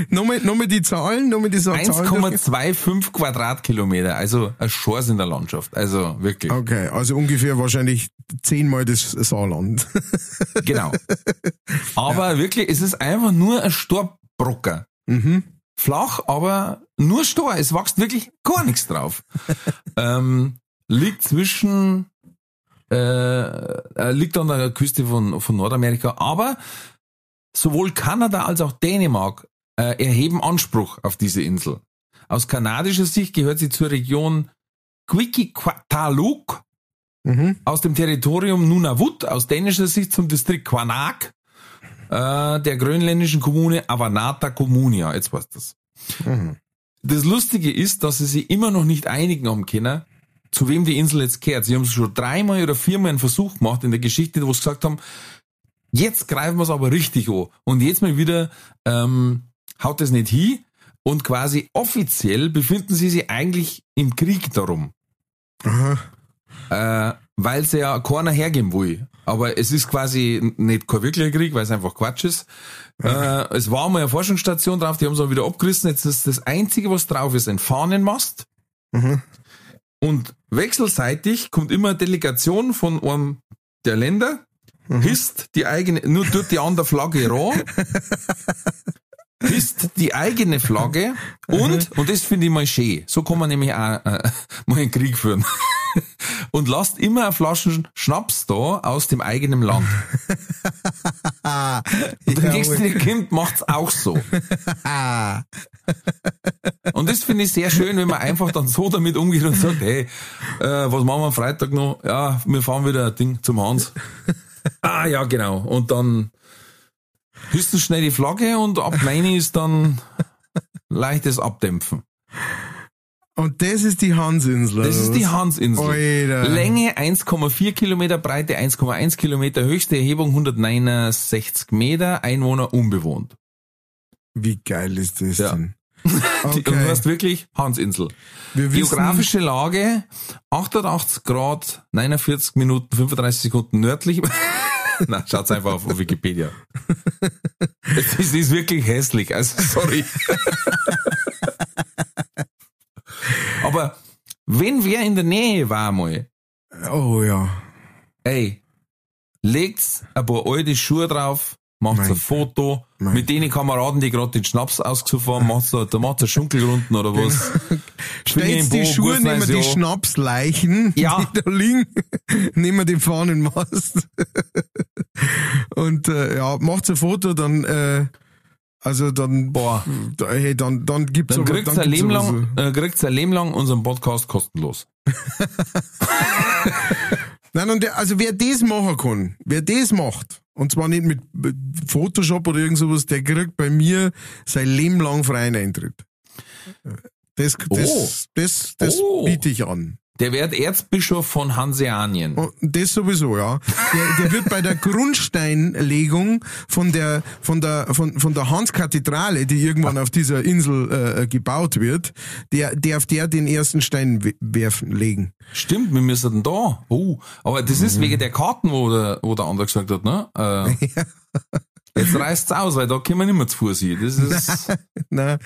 Nochmal, nochmal die Zahlen, nochmal die Zahlen. 1,25 Quadratkilometer, also ein Schors in der Landschaft. Also wirklich. Okay, also ungefähr wahrscheinlich zehnmal das Saarland. Genau. <laughs> Aber wirklich, es ist einfach nur ein Storbrocker. mhm. Flach, aber nur Stor. Es wächst wirklich gar nichts drauf. <laughs> ähm, liegt zwischen, äh, äh, liegt an der Küste von, von Nordamerika, aber sowohl Kanada als auch Dänemark äh, erheben Anspruch auf diese Insel. Aus kanadischer Sicht gehört sie zur Region Quikiquataluk Mhm. aus dem Territorium Nunavut, aus dänischer Sicht zum Distrikt Quanag, äh, der grönländischen Kommune Avanata Kommunia. Jetzt passt das. Mhm. Das Lustige ist, dass sie sich immer noch nicht einigen haben können, zu wem die Insel jetzt kehrt. Sie haben schon dreimal oder viermal einen Versuch gemacht in der Geschichte, wo sie gesagt haben, jetzt greifen wir es aber richtig an. Und jetzt mal wieder ähm, haut es nicht hin. Und quasi offiziell befinden sie sich eigentlich im Krieg darum Aha. äh, weil sie ja keiner hergeben will. Aber es ist quasi nicht kein wirklicher Krieg, weil es einfach Quatsch ist. Äh, es war mal eine Forschungsstation drauf, die haben sie auch wieder abgerissen. Jetzt ist das Einzige, was drauf ist, ein Fahnenmast. Mhm. Und wechselseitig kommt immer eine Delegation von einem der Länder, hisst die eigene, nur tut die andere Flagge ran, <laughs> hisst die eigene Flagge und, und das finde ich mal schön, so kann man nämlich auch äh, <laughs> mal einen Krieg führen. <laughs> Und lasst immer eine Flaschen Schnaps da aus dem eigenen Land. <laughs> Und der nächste, kommt, macht's auch so. Und das finde ich sehr schön, wenn man einfach dann so damit umgeht und sagt, hey, äh, was machen wir am Freitag noch? Ja, wir fahren wieder ein Ding zum Hans. ah, ja, genau. Und dann hüsten schnell die Flagge und ab 9 ist dann <laughs> leichtes Abdämpfen. Und das ist die Hansinsel. Das ist die? Hansinsel. Alter. Länge 1,4 Kilometer, Breite 1,1 Kilometer, höchste Erhebung 169 Meter, Einwohner unbewohnt. Wie geil ist das Ja. denn? Die- <laughs> Und du Okay. hast wirklich Hansinsel. Wir Geografische Lage 88 Grad, 49 Minuten, 35 Sekunden nördlich. <laughs> <laughs> Na, schaut's einfach auf, auf Wikipedia. Es ist, ist wirklich hässlich, also sorry. <laughs> Aber wenn wer in der Nähe war mal, Oh ja. ey, legt's ein paar alte Schuhe drauf, macht's Mein ein Foto, Mein mit denen Kameraden, die gerade den Schnaps ausgesucht haben, macht's da, da macht's ein Schunkelrunden oder was. <laughs> Schwinge Stellt im die Bo, Schuhe, nehmen neues die. Schnapsleichen, Ja. die da liegen, <laughs> nehmen den Fahnenmast. <laughs> Und äh, ja, macht ein Foto, dann äh, also dann Boah. hey, dann dann gibt's Dann aber- dann ein Leben lang, äh, kriegt's ein Leben lang unseren Podcast kostenlos. Nein, und der, also wer das machen kann, wer das macht, und zwar nicht mit Photoshop oder irgend sowas, der kriegt bei mir sein Leben lang freien Eintritt. Das, das, Oh. das, das Oh. biete ich an. Der wird Erzbischof von Hanseanien. Und das sowieso, ja. Der, der wird bei der <laughs> Grundsteinlegung von der von der von, von der Hans-Kathedrale, die irgendwann auf dieser Insel äh, gebaut wird, der darf der den ersten Stein we- werfen legen. Stimmt, wir müssen da. Oh, aber das Mhm. ist wegen der Karten, wo der, wo der andere gesagt hat, ne? Äh, <laughs> Jetzt reißt's aus, weil da können wir nicht mehr zu Fuß hin. Das ist, <laughs> Na,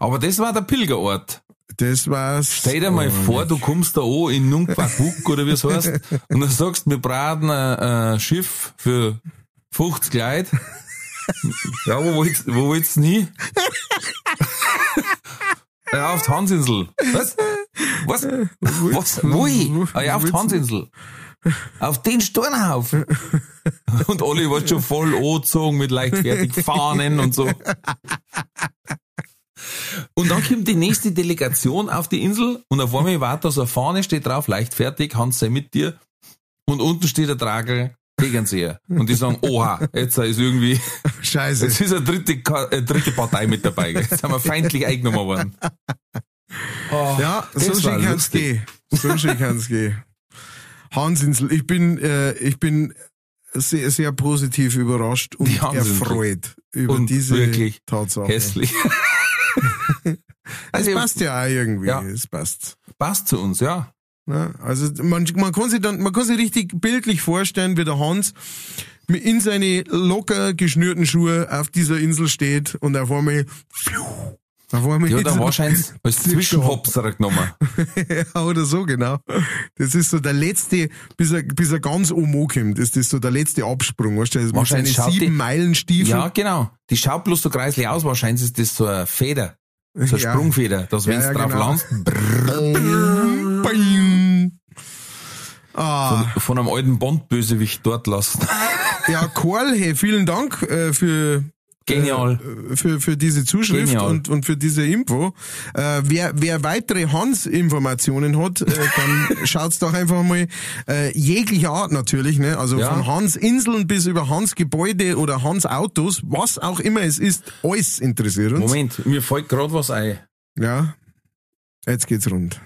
aber das war der Pilgerort. Das war's. Stell dir mal vor, du kommst da an in Nunquakuk oder wie es heißt <laughs> und dann sagst, wir braten ein, ein Schiff für 50 Leute. Ja, wo willst, wo willst du denn hin? <laughs> Ja, auf die Hansinsel. Was? Was? Was? Wo? Ah, ja, auf die Hansinsel. Auf den Steinhaufen. <laughs> Und Olli war schon voll angezogen mit leichtfertig Fahnen und so. Und dann kommt die nächste Delegation auf die Insel und auf einmal war da so eine Fahne, steht drauf, leichtfertig, Hans sei mit dir. Und unten steht der Tragel, Tegernseher. Und die sagen, oha, jetzt ist irgendwie, Scheiße. jetzt ist eine dritte, Ka- äh, dritte Partei mit dabei. Jetzt sind wir feindlich eingenommen worden. Oh, Ja, so schön kann's lustig. gehen. So schön kann's gehen. Hansinsel, ich bin, äh, ich bin sehr, sehr positiv überrascht und erfreut über Und diese wirklich Tatsache. Hässlich. Es Also, passt ja auch irgendwie. Ja. Es passt. passt zu uns, ja. Ja, also man, man kann sich dann, man kann sich richtig bildlich vorstellen, wie der Hans mit- in seine locker geschnürten Schuhe auf dieser Insel steht und auf einmal, pfiuh, auf einmal Ja, dann wahrscheinlich <laughs> als Zwischenhopser genommen. <laughs> ja, oder so, genau. Das ist so der letzte, bis er, bis er ganz oben ankommt, ist das so der letzte Absprung, weißt du, mit seinen Wahrscheinlich schaut die- sieben Meilen Stiefel. Ja, genau. Die schaut bloß so kreislich aus. Wahrscheinlich ist das so eine Feder. So eine Ja. Sprungfeder, dass wenn Ja, du ja, drauf genau. landest, Bing. Ah, von einem alten Bond-Bösewicht dort lassen. ja, Karl, hey, vielen Dank äh, für Genial. äh, für, für diese Zuschrift Genial. und, und für diese Info. Äh, wer, wer weitere Hans-Informationen hat, äh, dann <laughs> schaut's doch einfach mal äh, jeglicher Art natürlich, ne? Also Ja. von Hans Inseln bis über Hans Gebäude oder Hans Autos, was auch immer es ist, alles interessiert uns. Moment, mir fällt gerade was ein. Ja. Jetzt geht's rund.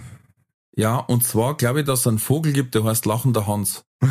Ja, und zwar glaube ich, dass es einen Vogel gibt, der heißt Lachender Hans. <laughs>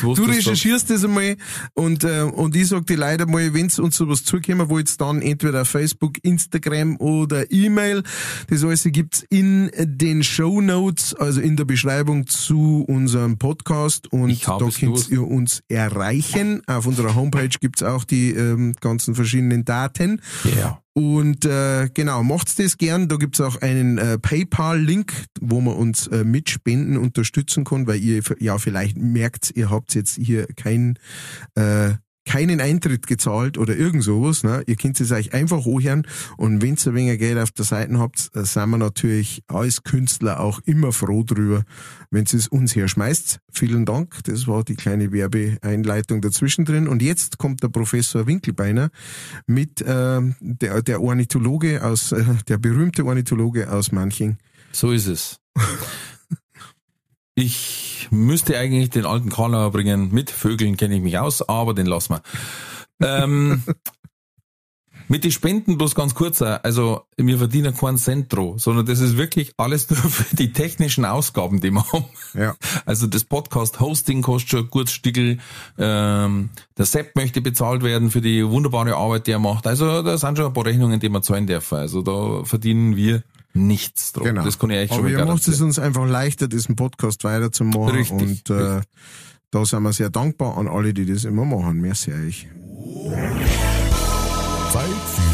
Du recherchierst das einmal und, äh, und ich sag dir leider mal, wenn's uns sowas zukommen wollt, dann entweder auf Facebook, Instagram oder E-Mail. Das alles gibt's in den Show Notes, also in der Beschreibung zu unserem Podcast und da könnt ihr uns erreichen. Auf unserer Homepage gibt's auch die ähm, ganzen verschiedenen Daten. Ja. Und äh, genau, macht's das gern. Da gibt's auch einen äh, PayPal-Link, wo man uns äh, mit Spenden unterstützen kann, weil ihr ja vielleicht merkt, ihr habt jetzt hier kein, äh, keinen Eintritt gezahlt oder irgend sowas. Ne? Ihr könnt es euch einfach anhören und wenn ihr ein wenig Geld auf der Seite habt, äh, sind wir natürlich als Künstler auch immer froh drüber, wenn ihr es uns herschmeißt. Vielen Dank, das war die kleine Werbeeinleitung dazwischen drin. Und jetzt kommt der Professor Winkelbeiner mit ähm, der, der Ornithologe aus, äh, der berühmte Ornithologe aus Manching. So ist es. Ich müsste eigentlich den alten Karlauer bringen. Mit Vögeln kenne ich mich aus, aber den lassen wir. Ähm, <laughs> mit den Spenden bloß ganz kurz. Also, wir verdienen keinen Cent pro, sondern das ist wirklich alles <laughs> nur für die technischen Ausgaben, die wir haben. Ja. Also das Podcast-Hosting kostet schon ein gutes Stückel. Ähm, der Sepp möchte bezahlt werden für die wunderbare Arbeit, die er macht. Also da sind schon ein paar Rechnungen, die wir zahlen dürfen. Also da verdienen wir nichts drauf. Genau. Das kann ich echt schon Aber ihr macht es uns einfach leichter, diesen Podcast weiterzumachen. Richtig, Und äh, da sind wir sehr dankbar an alle, die das immer machen. Merci euch. Zeit für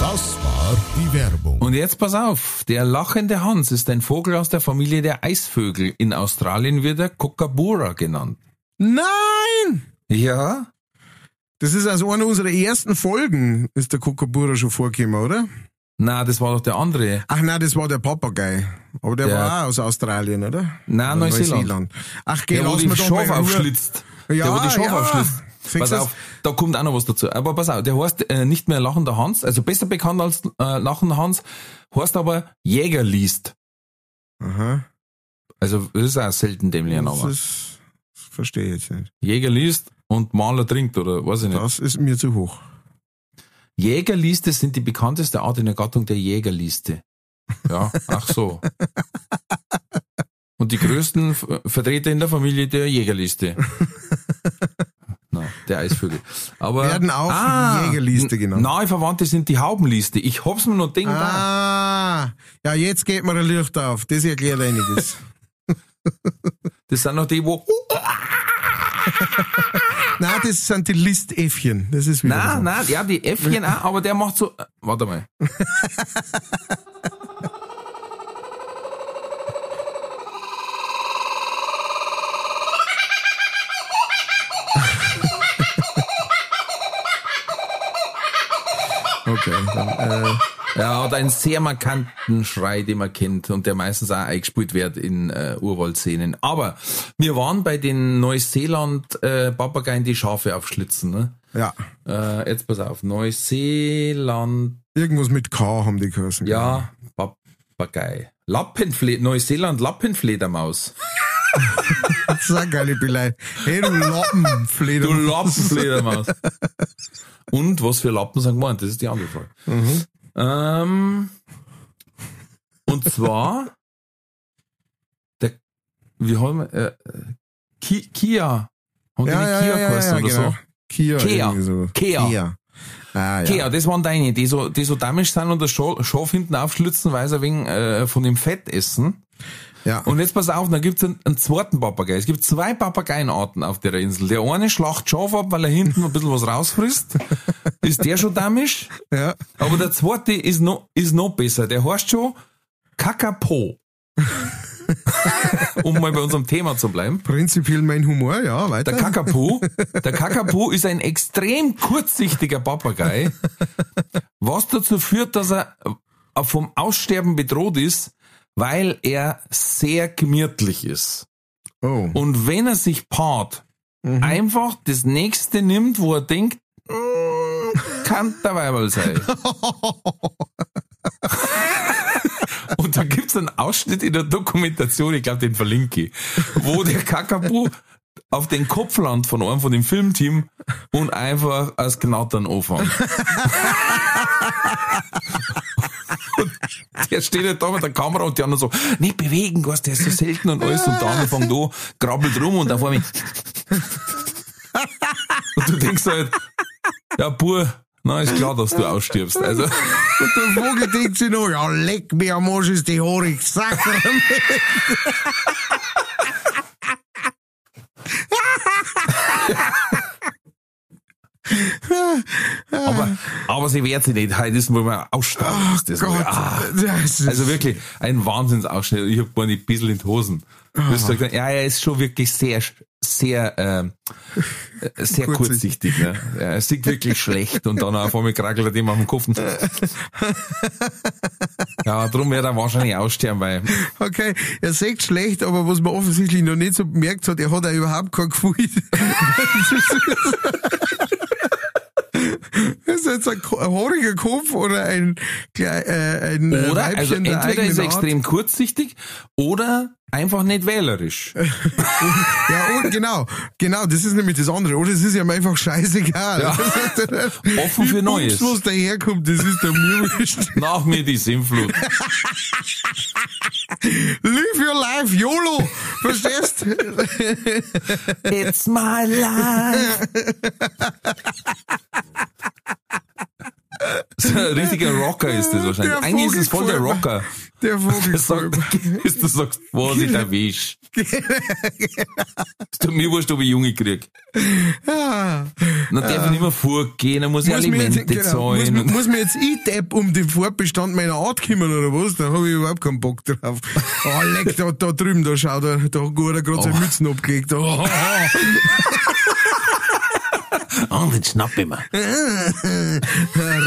Das war die Werbung. Und jetzt pass auf, der lachende Hans ist ein Vogel aus der Familie der Eisvögel. In Australien wird er Kookaburra genannt. Nein! Ja? Das ist also eine unserer ersten Folgen, ist der Kookaburra schon vorgekommen, oder? Na, das war doch der andere. Ach nein, das war der Papagei. Aber der, Der- war auch aus Australien, oder? Nein, Oder Neuseeland. Ach, geh, Der, lass die mir doch mal aufschlitzt. Ja, der, wo die Schaf ja. aufschlitzt. Pass auf, da kommt auch noch was dazu. Aber pass auf, der heißt äh, nicht mehr lachender Hans, also besser bekannt als äh, lachender Hans, heißt aber Jäger liest. Aha. Also das ist auch selten dämlicher Das Name. ist, das verstehe ich jetzt nicht. Jäger liest und Maler trinkt oder weiß ich nicht. Das ist mir zu hoch. Jägerliste sind die bekannteste Art in der Gattung der Jägerliste. Ja, ach so. <laughs> Und die größten Vertreter in der Familie der Jägerliste. <laughs> Na, der Eisvögel. Aber, Werden auch Jägerliste genannt. Nahe Verwandte sind die Haubenliste. Ich hab's mir noch gedacht. Ah, ja, jetzt geht mir ein Licht auf. Das erklärt einiges. <laughs> Das sind noch die, wo <laughs> Nein, das sind die Listäffchen. Das ist wieder Nein, was nein, ja, die Äffchen auch, aber der macht so. Warte mal. <laughs> Okay, dann, äh, Er hat einen sehr markanten Schrei, den man kennt und der meistens auch eingespielt wird in äh, Urwaldszenen. Aber wir waren bei den Neuseeland-Papageien, die Schafe aufschlitzen. Ne? ja. Äh, jetzt pass auf, Neuseeland, Irgendwas mit K haben die geheißen. ja, Papagei. Lappenfle Neuseeland Lappenfledermaus. Das ist eine geile Belei. Hey, du Lappenfleder. Du Lappenfledermaus. Und was für Lappen sind gemeint? Das ist die andere Frage. Ähm, und zwar, der, wie haben wir, äh, Ki Kia. Haben die Ja, nicht ja, Kia ja, geheißen ja, oder genau. so? Kia. Irgendwie So. Kea. Kea. Ah, ja. Kia, das waren deine, die so, die so damisch sind und das Schaf hinten aufschlitzen, weil sie wegen äh, von dem Fett essen. Ja. Und jetzt pass auf, da gibt's einen, einen zweiten Papagei. Es gibt zwei Papageienarten auf der Insel. Der eine schlacht Schaf ab, weil er hinten ein bisschen was rausfrisst. <laughs> Ist der schon damisch? ja. Aber der zweite ist noch, ist noch besser. Der heißt schon Kakapo. <laughs> um mal bei unserem Thema zu bleiben. Prinzipiell mein Humor, ja, weiter. Der Kakapo, der Kakapo ist ein extrem kurzsichtiger Papagei, was dazu führt, dass er vom Aussterben bedroht ist, weil er sehr gemütlich ist. oh. Und wenn er sich paart, einfach das nächste nimmt, wo er denkt, "Mm, kann der Weiberl sein. <laughs> Und da gibt's einen Ausschnitt in der Dokumentation, ich glaube, den verlinke ich, wo der Kakapo auf den Kopf landet von einem von dem Filmteam und einfach als Knattern anfängt. <laughs> <laughs> Der steht halt da mit der Kamera und die anderen so, nicht bewegen, was, der ist so selten und alles. Und der andere fängt an, krabbelt rum und auf <laughs> einmal. Und du denkst halt, ja, Bur, na, ist klar, dass du ausstirbst. Also, <laughs> Und der Vogel denkt sich noch, ja, leck mir am Arsch, ist die haarig Sakrament. Aber, aber sie wehrt sich nicht. Heute ist mal aussteigen. das. Gott, Ah. das Also wirklich ein Wahnsinnsausschnitt. Ich hab gar nicht ein bisschen in die Hosen. Gesagt, ja, er ist schon wirklich sehr, sehr, ähm, äh, sehr Kurzsichtig. Ne? Er sieht wirklich schlecht und dann auf einmal krackelt er dem auf den Kopf. Ja, darum wird er wahrscheinlich aussterben, weil okay, er sagt schlecht, aber was man offensichtlich noch nicht so bemerkt hat, er hat ja überhaupt kein Gefühl. <laughs> Ist jetzt ein, haariger Kopf oder ein, äh, ein äh, Oder, also Weibchen der entweder ist er Art. extrem kurzsichtig oder einfach nicht wählerisch. <laughs> Ja, und genau, genau, das ist nämlich das andere. Oder es ist ja einfach scheißegal. Ja. <laughs> Offen für Neues. Bums, was daherkommt, das ist der mir wurscht. <laughs> Nach mir die Sinnflut. Live your life, YOLO! Verstehst? It's my life. <laughs> So ein richtiger Rocker ist das wahrscheinlich. Der Eigentlich ist es voll der Rocker. Der Vogel. <laughs> Das sagt, <laughs> du sagst, wo ich erwisch. Ist mir wurscht, ob ich Junge krieg. Ah. Dann darf ich nicht mehr vorgehen, dann muss ich Muss jetzt, Alimente genau, muss, zahlen. muss mir jetzt Depp um den Fortbestand meiner Art kümmern oder was? Da habe ich überhaupt keinen Bock drauf. Oh, leck, da, da drüben, da schaut er, da hat er gerade seine Oh. Mützen abgelegt. Oh, Oh, den schnapp ich mir.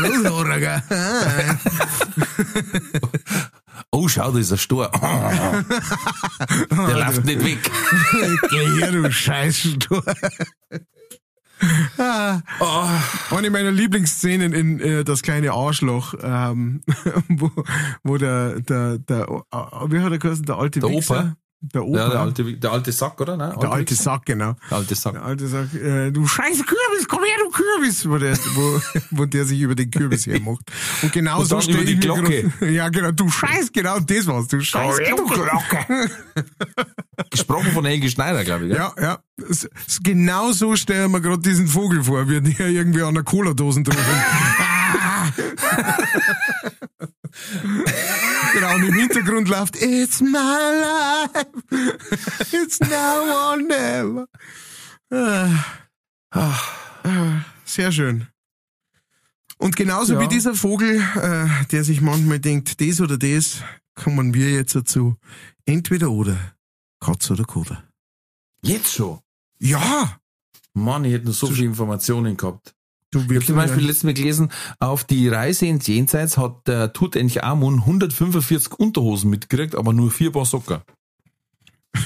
Rothaariger. Oh, schau, da ist ein Stor. Der läuft nicht weg. Geh her, du Scheißstor. Ah. Eine meiner Lieblingsszenen in äh, Das kleine Arschloch, ähm, <laughs> wo, wo der, der, der, wie hat er geheißen, der alte Der Wichser? Opa. Der Opa. Ja, der alte, der alte Sack, oder? Nein, Der alte Sack, genau. Der alte Sack. Der alte Sack, äh, du scheiß Kürbis, komm her, du Kürbis, wo der, wo, <laughs> wo der sich über den Kürbis hermacht. Und genau Und so über die Glocke. grad- <laughs> Ja, genau, du scheiß, genau das war's, du scheiß Glocke. <laughs> Gesprochen von Helge Schneider, glaube ich. Ja, ja. S- Genau so stellen wir gerade diesen Vogel vor, wie der irgendwie an der Cola-Dosen drin <laughs> Genau, und im Hintergrund läuft It's my life. It's now or never. Ah, sehr schön. Und genauso Ja. wie dieser Vogel, äh, der sich manchmal denkt, das oder das, kommen wir jetzt dazu. Entweder oder. Katz oder Koda. Jetzt schon. Ja! Mann, ich hätte noch so viele Informationen gehabt. Du Ich habe zum Beispiel letztes Mal gelesen, auf die Reise ins Jenseits hat der Tutanchamun 145 Unterhosen mitgekriegt, aber nur vier Paar Socken. <laughs>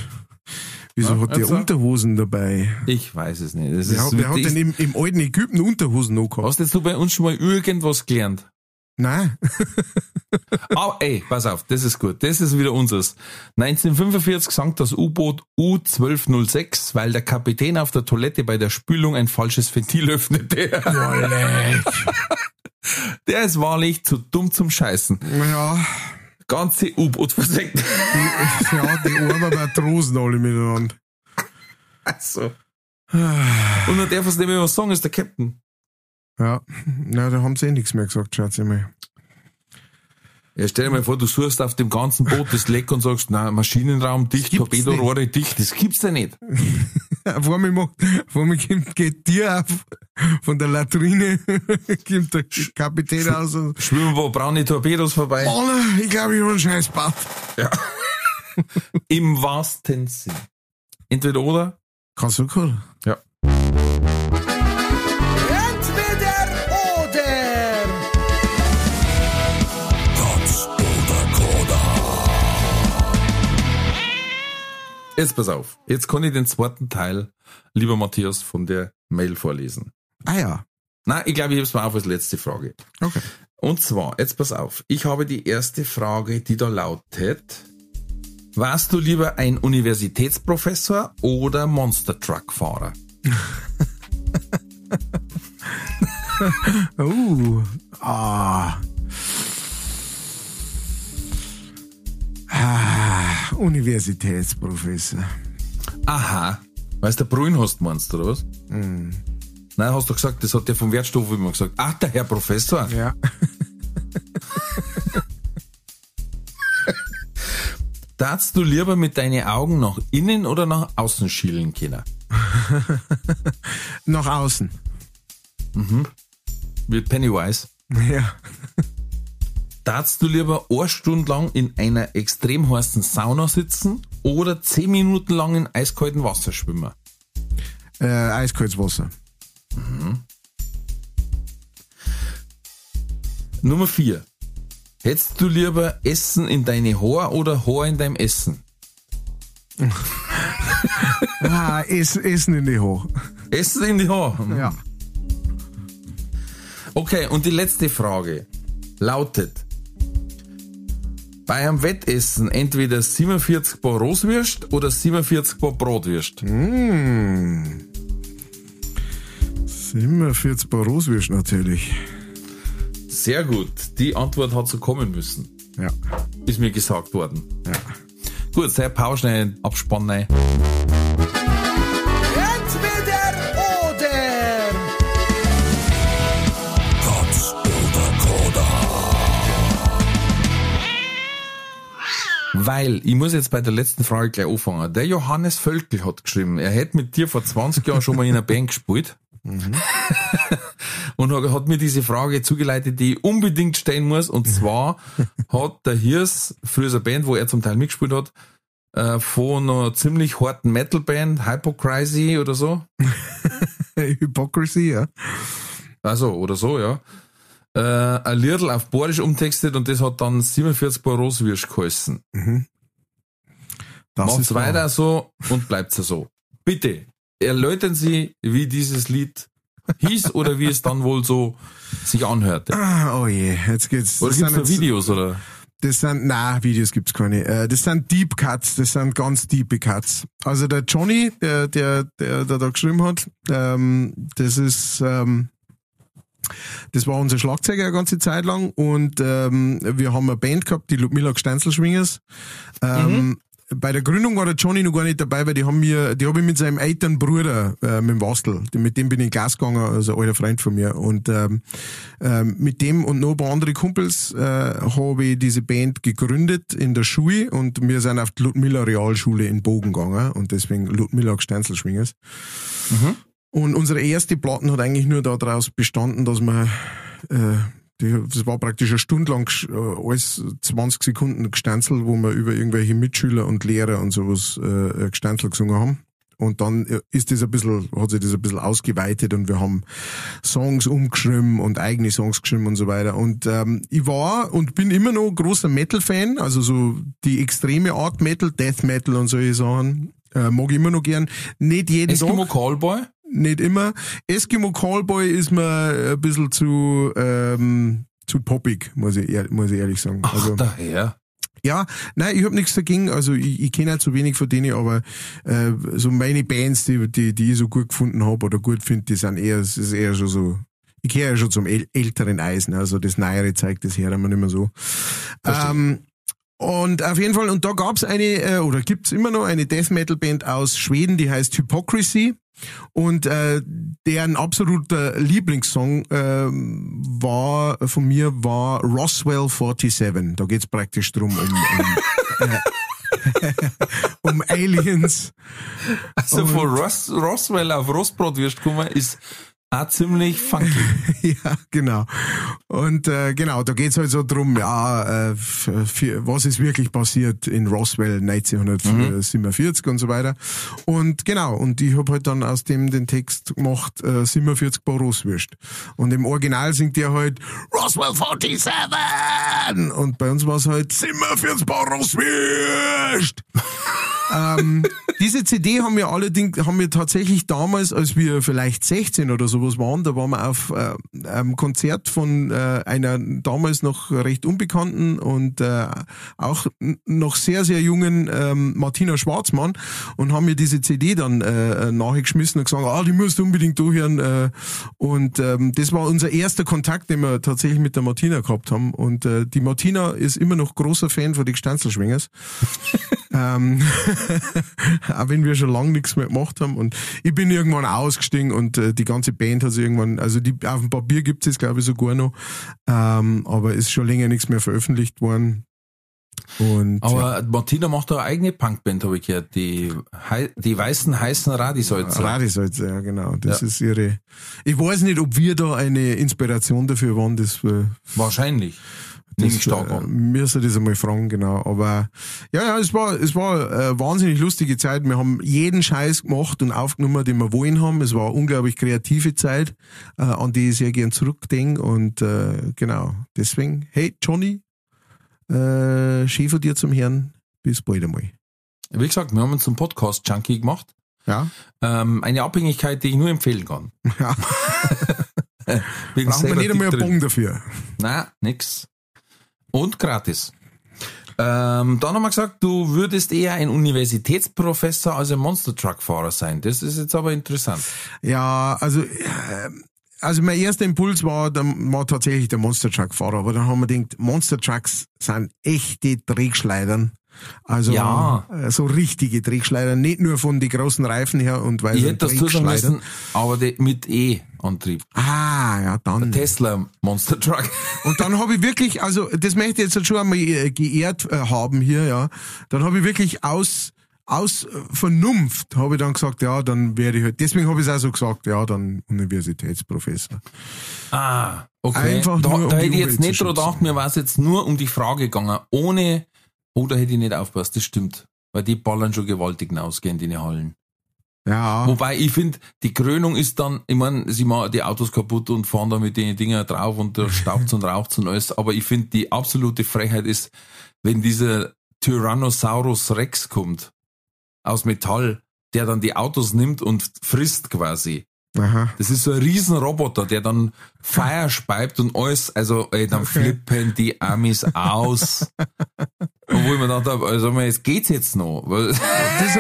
Wieso Ja, hat der also- Unterhosen dabei? Ich weiß es nicht. Das Wer, hat- wer hat wirklich- denn im, im alten Ägypten Unterhosen noch gehabt? Hast jetzt du bei uns schon mal irgendwas gelernt? Nein. <laughs> Aber ey, pass auf, das ist gut. Das ist wieder unseres. 1945 sank das U-Boot U-1206, weil der Kapitän auf der Toilette bei der Spülung ein falsches Ventil öffnete. <laughs> Der ist wahrlich zu dumm zum Scheißen. Ja, Ganze U-Boot versenkt. <laughs> ja, die armen Matrosen alle miteinander. Also. Und dann darf es nicht mehr was sagen, ist der Captain. Ja, na, da haben sie eh nichts mehr gesagt, schaut mal. Ja, stell dir mal vor, du suchst auf dem ganzen Boot das Leck und sagst, na, Maschinenraum dicht, Torpedorohre dicht, das gibt's ja nicht. <laughs> Vor mir, macht, vor mir kommt, geht dir auf, von der Latrine, <laughs> kommt der Kapitän aus und, Schwimmen paar braune Torpedos vorbei. Mann, ich glaube, ich habe einen scheiß Bad. Ja. <laughs> Im wahrsten Sinn. Entweder oder. Kannst du cool. Ja. Jetzt pass auf. Jetzt kann ich den zweiten Teil, lieber Matthias, von der Mail vorlesen. Ah ja. Nein, ich glaube, ich habe es mal auf als letzte Frage. Okay. Und zwar, jetzt pass auf. Ich habe die erste Frage, die da lautet, warst du lieber ein Universitätsprofessor oder Monster Truck Fahrer? <laughs> Uh, ah. Ah, Universitätsprofessor. Aha. Weißt du, der hast meinst du, oder was? Hm. Nein, hast du gesagt, das hat der vom Wertstoff immer gesagt. Ach, der Herr Professor. Ja. <laughs> Darfst du lieber mit deinen Augen nach innen oder nach außen schielen können? <laughs> Nach außen. Wie Pennywise. Ja. Darfst du lieber eine Stunde lang in einer extrem heißen Sauna sitzen oder zehn Minuten lang in eiskaltem Wasser schwimmen? Äh, eiskaltes Wasser. Nummer vier. Hättest du lieber Essen in deine Haar oder Haar in deinem Essen? <laughs> Ah, Essen, Essen in die Hoch. Essen in die Haar. Mhm. Ja. Okay, und die letzte Frage lautet: Bei einem Wettessen entweder 47 Bar Roswürst oder 47 Bar Bratwürst? Mmh. 47 Bar Roswürst natürlich. Sehr gut. Die Antwort hat so kommen müssen. Ja. Ist mir gesagt worden. Ja. Gut, sehr pauschnell Abspann rein. Weil, ich muss jetzt bei der letzten Frage gleich anfangen. Der Johannes Völkel hat geschrieben, er hätte mit dir vor 20 Jahren schon mal in einer Band gespielt. <laughs> und hat, hat mir diese Frage zugeleitet, die ich unbedingt stellen muss. Und zwar hat der Hirs, früher eine Band, wo er zum Teil mitgespielt hat, äh, von einer ziemlich harten Metalband, Hypocrisy oder so. <laughs> Hypocrisy, ja. Also, oder so, ja. Äh, ein Liedl auf Borisch umtextet und das hat dann 47 Bar Roswürst geheißen. Das Macht's ist wahr. weiter so und bleibt's so. Bitte, erläutern Sie, wie dieses Lied hieß <laughs> oder wie es dann wohl so sich anhörte. Ah, oh je, jetzt geht's. Oder das gibt's sind da Videos oder? Das sind, na, Videos gibt's keine. Äh, Das sind Deep Cuts, das sind ganz deep Cuts. Also der Johnny, der, der, der, der da geschrieben hat, ähm, das ist, ähm, das war unser Schlagzeuger eine ganze Zeit lang und ähm, wir haben eine Band gehabt, die Ludmilla Steinzelschwingers. Ähm, bei der Gründung war der Johnny noch gar nicht dabei, weil die haben mir, die habe ich mit seinem älteren Bruder, äh, mit dem Wastel, mit dem bin ich in Gas gegangen, also ein alter Freund von mir. Und ähm, ähm, mit dem und noch ein paar andere Kumpels äh, habe ich diese Band gegründet in der Schule und wir sind auf die Ludmilla Realschule in Bogen gegangen und deswegen Ludmilla Gsteinzelschwingers. Und unsere erste Platten hat eigentlich nur daraus bestanden, dass wir äh, die, das war praktisch eine Stunde lang äh, alles 20 Sekunden Gestanzel, wo wir über irgendwelche Mitschüler und Lehrer und sowas äh, Gestanzel gesungen haben. Und dann äh, ist das ein bisschen, hat sich das ein bisschen ausgeweitet und wir haben Songs umgeschrieben und eigene Songs geschrieben und so weiter. Und ähm, ich war und bin immer noch großer Metal-Fan, also so die extreme Art Metal, Death Metal und solche Sachen. Äh, mag ich immer noch gern. Nicht jeden Eskimo Tag Callboy? Nicht immer. Eskimo Callboy ist mir ein bisschen zu, ähm, zu poppig, muss ich, muss ich ehrlich sagen. Ach, Also, daher. ja, nein, ich hab nichts dagegen. Also ich, ich kenne halt zu wenig von denen, aber äh, so meine Bands, die, die, die ich so gut gefunden habe oder gut finde, die sind eher, es ist eher schon so. Ich gehöre ja schon zum äl älteren Eisen, also das Neuere zeigt das her immer nicht mehr so. Ähm, und auf jeden Fall, und da gab's eine, äh, oder gibt's immer noch eine Death Metal Band aus Schweden, die heißt Hypocrisy. Und äh, deren absoluter Lieblingssong ähm, war von mir war Roswell 47. Da geht's praktisch drum um, um, äh, <laughs> um Aliens. Also Und- von Ross, Roswell auf Rostbrot wirst kommen, ist auch ziemlich funky. <laughs> ja, genau. Und äh, genau, da geht's halt so drum, ja, äh, für, was ist wirklich passiert in Roswell 1947 und so weiter. Und genau, und ich habe halt dann aus dem den Text gemacht, äh, 47 Bar Rosswürst. Und im Original singt der halt Roswell 47! Und bei uns war's halt 47 Bar Rosswürst! ähm, diese CD haben wir allerdings, haben wir tatsächlich damals, als wir vielleicht 16 oder sowas waren, da waren wir auf äh, einem Konzert von äh, einer damals noch recht unbekannten und äh, auch noch sehr, sehr jungen ähm, Martina Schwarzmann und haben mir diese CD dann äh, nachgeschmissen und gesagt, ah, die musst du unbedingt durchhören. Äh, und ähm, das war unser erster Kontakt, den wir tatsächlich mit der Martina gehabt haben. Und äh, die Martina ist immer noch großer Fan von den Stanzelschwingers. <laughs> ähm, <laughs> auch wenn wir schon lange nichts mehr gemacht haben. Und ich bin irgendwann ausgestiegen und äh, die ganze Band hat sich irgendwann, also die auf dem Papier gibt es glaube ich sogar noch, ähm, aber ist schon länger nichts mehr veröffentlicht worden. Und Aber Martina macht eine eigene Punkband, habe ich gehört. Die, die weißen heißen Radisalzer. Radisalze, ja genau. Das Ja. ist ihre. Ich weiß nicht, ob wir da eine Inspiration dafür waren, das äh, Wahrscheinlich. Nehme ich stark äh, an. Müssen das einmal fragen, genau. Aber ja, ja, es war, es war äh, wahnsinnig lustige Zeit. Wir haben jeden Scheiß gemacht und aufgenommen, den wir wollen haben. Es war eine unglaublich kreative Zeit, äh, an die ich sehr gern zurückdenke. Und äh, genau, deswegen, hey Johnny, äh, von dir zum Herrn. Bis bald einmal. Wie gesagt, wir haben uns zum Podcast Junkie gemacht. Ja, Ähm, eine Abhängigkeit, die ich nur empfehlen kann. ja. <laughs> Brauchen wir nicht einmal einen. Bon dafür. Nein, nix. Und gratis. Ähm, dann haben wir gesagt, du würdest eher ein Universitätsprofessor als ein Monster Truck Fahrer sein. Das ist jetzt aber interessant. Ja, also, äh, also mein erster Impuls war, der, war tatsächlich der Monster Truck Fahrer, aber dann haben wir gedacht, Monster Trucks sind echte Drehschleidern. Also Ja. äh, so richtige Drehschleider, nicht nur von den großen Reifen her und weil Ich sie hätte das Drehschleidern- müssen, aber die, mit E-Antrieb. Ah, ja, dann. Tesla Monster Truck. Und dann habe ich wirklich, also das möchte ich jetzt schon einmal äh, geehrt äh, haben hier, ja. Dann habe ich wirklich aus aus Vernunft habe ich dann gesagt, ja, dann werde ich halt. Deswegen habe ich es auch so gesagt, ja, dann Universitätsprofessor. Ah, okay. Einfach da nur, um da hätte ich jetzt nicht dran gedacht, mir war es jetzt nur um die Frage gegangen, ohne, oder hätte ich nicht aufpasst, das stimmt. Weil die ballern schon gewaltig hinausgehen, die Hallen. Ja. Wobei ich finde, die Krönung ist dann, ich meine, sie machen die Autos kaputt und fahren da mit den Dinger drauf und da <laughs> staubt und raucht und alles. Aber ich finde, die absolute Frechheit ist, wenn dieser Tyrannosaurus Rex kommt aus Metall, der dann die Autos nimmt und frisst quasi. Aha. Das ist so ein Riesenroboter, der dann Feuer speibt und alles, also ey, dann Okay. flippen die Amis aus. <laughs> wo ich mir gedacht habe, also es geht's jetzt noch. Das,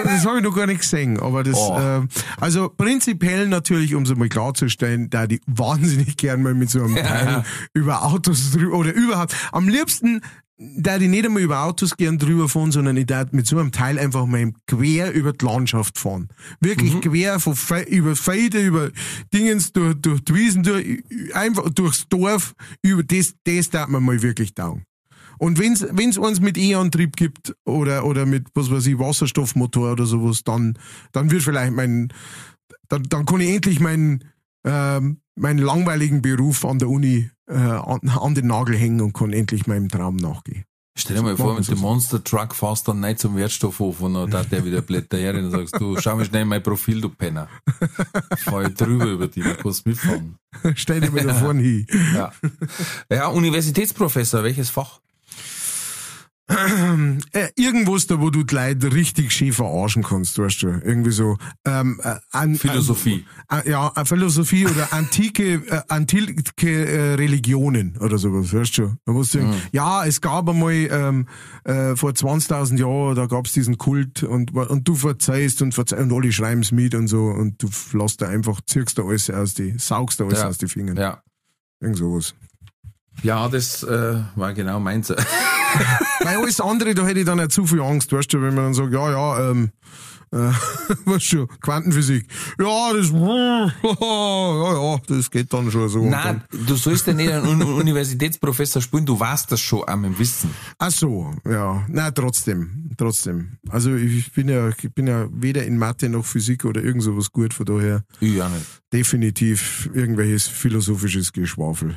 das habe ich noch gar nicht gesehen, aber das, Oh. ähm, also prinzipiell natürlich, um es mal klarzustellen, da die <laughs> wahnsinnig gern mal mit so einem Teil über Autos drüber oder überhaupt. Am liebsten da ich nicht einmal über Autos gern drüber fahren, sondern ich darf mit so einem Teil einfach mal quer über die Landschaft fahren. Wirklich Mhm. quer von Fe über Feide, über Dingens, durch, durch die Wiesen, durch, einfach durchs Dorf, über das, das darf man mal wirklich down. Und wenn's, wenn's eins mit E-Antrieb gibt oder, oder mit, was weiß ich, Wasserstoffmotor oder sowas, dann, dann wird vielleicht mein, dann, dann kann ich endlich meinen, ähm, meinen langweiligen Beruf an der Uni äh, an, an den Nagel hängen und kann endlich meinem Traum nachgehen. Stell dir mal vor, wir dem Monster Truck fährst dann nicht zum Wertstoffhof und dann darf der wieder Blätter her und sagst, du, schau mal schnell mein Profil, du Penner. Ich drüber über die, da kannst du mitfahren. <laughs> Stell dir mal da vorne hin. Ja. ja, Universitätsprofessor, welches Fach? Äh, irgendwas da, wo du die Leute richtig schön verarschen kannst, weißt du. Irgendwie so. Ähm, äh, an, Philosophie. Äh, ja, Philosophie oder antike, äh, antike äh, Religionen oder sowas, weißt du. Da musst du sagen, ja, es gab einmal ähm, äh, vor 20.000 Jahren, da gab's diesen Kult und, und du verzeihst und verzeihst und alle schreiben's mit und so und du lässt da einfach, zirkst da alles aus die, saugst da alles Ja. aus die Fingern. Ja. Irgend sowas. Ja, das äh, war genau meins. <laughs> <laughs> Weil alles andere, da hätte ich dann auch zu viel Angst, weißt du, wenn man dann sagt, ja, ja, ähm, äh, <laughs> weißt du, Quantenphysik. Ja, das, <laughs> ja, ja, das geht dann schon so. Nein, du sollst ja nicht einen Un- Universitätsprofessor spielen, du weißt das schon am im Wissen. Ach so, ja. Nein, trotzdem, trotzdem. Also ich bin ja, ich bin ja weder in Mathe noch Physik oder irgend sowas gut, von daher Ich auch nicht. definitiv irgendwelches philosophisches Geschwafel.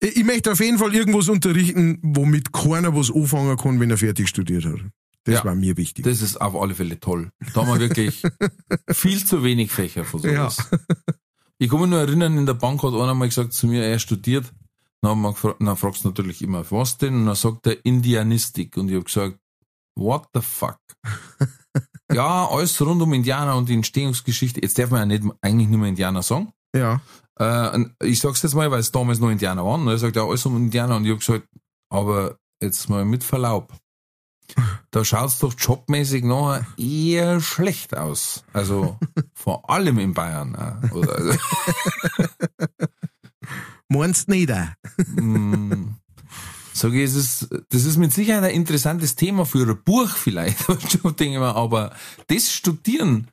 Ich möchte auf jeden Fall irgendwas unterrichten, womit keiner was anfangen kann, wenn er fertig studiert hat. Das Ja. war mir wichtig. Das ist auf alle Fälle toll. Da haben wir wirklich <laughs> viel zu wenig Fächer für sowas. Ich kann mich nur erinnern, in der Bank hat einer mal gesagt zu mir, er studiert. Dann fragst du natürlich immer, was denn? Und dann sagt er Indianistik. Und ich habe gesagt, what the fuck? <laughs> ja, alles rund um Indianer und die Entstehungsgeschichte. Jetzt darf man ja nicht, eigentlich nicht mehr Indianer sagen. Ja. Äh, ich sag's jetzt mal, weil es damals noch Indianer waren. Und er sagt, ja, alles um Indianer. Und ich hab gesagt, aber jetzt mal mit Verlaub. <laughs> Da schaut's doch jobmäßig noch eher schlecht aus. Also <laughs> vor allem in Bayern. äh, Oder, also, <laughs> Meinst nicht? auch? mm, sag ich, es ist, das ist mit Sicherheit ein interessantes Thema für ein Buch vielleicht. aber das Studieren,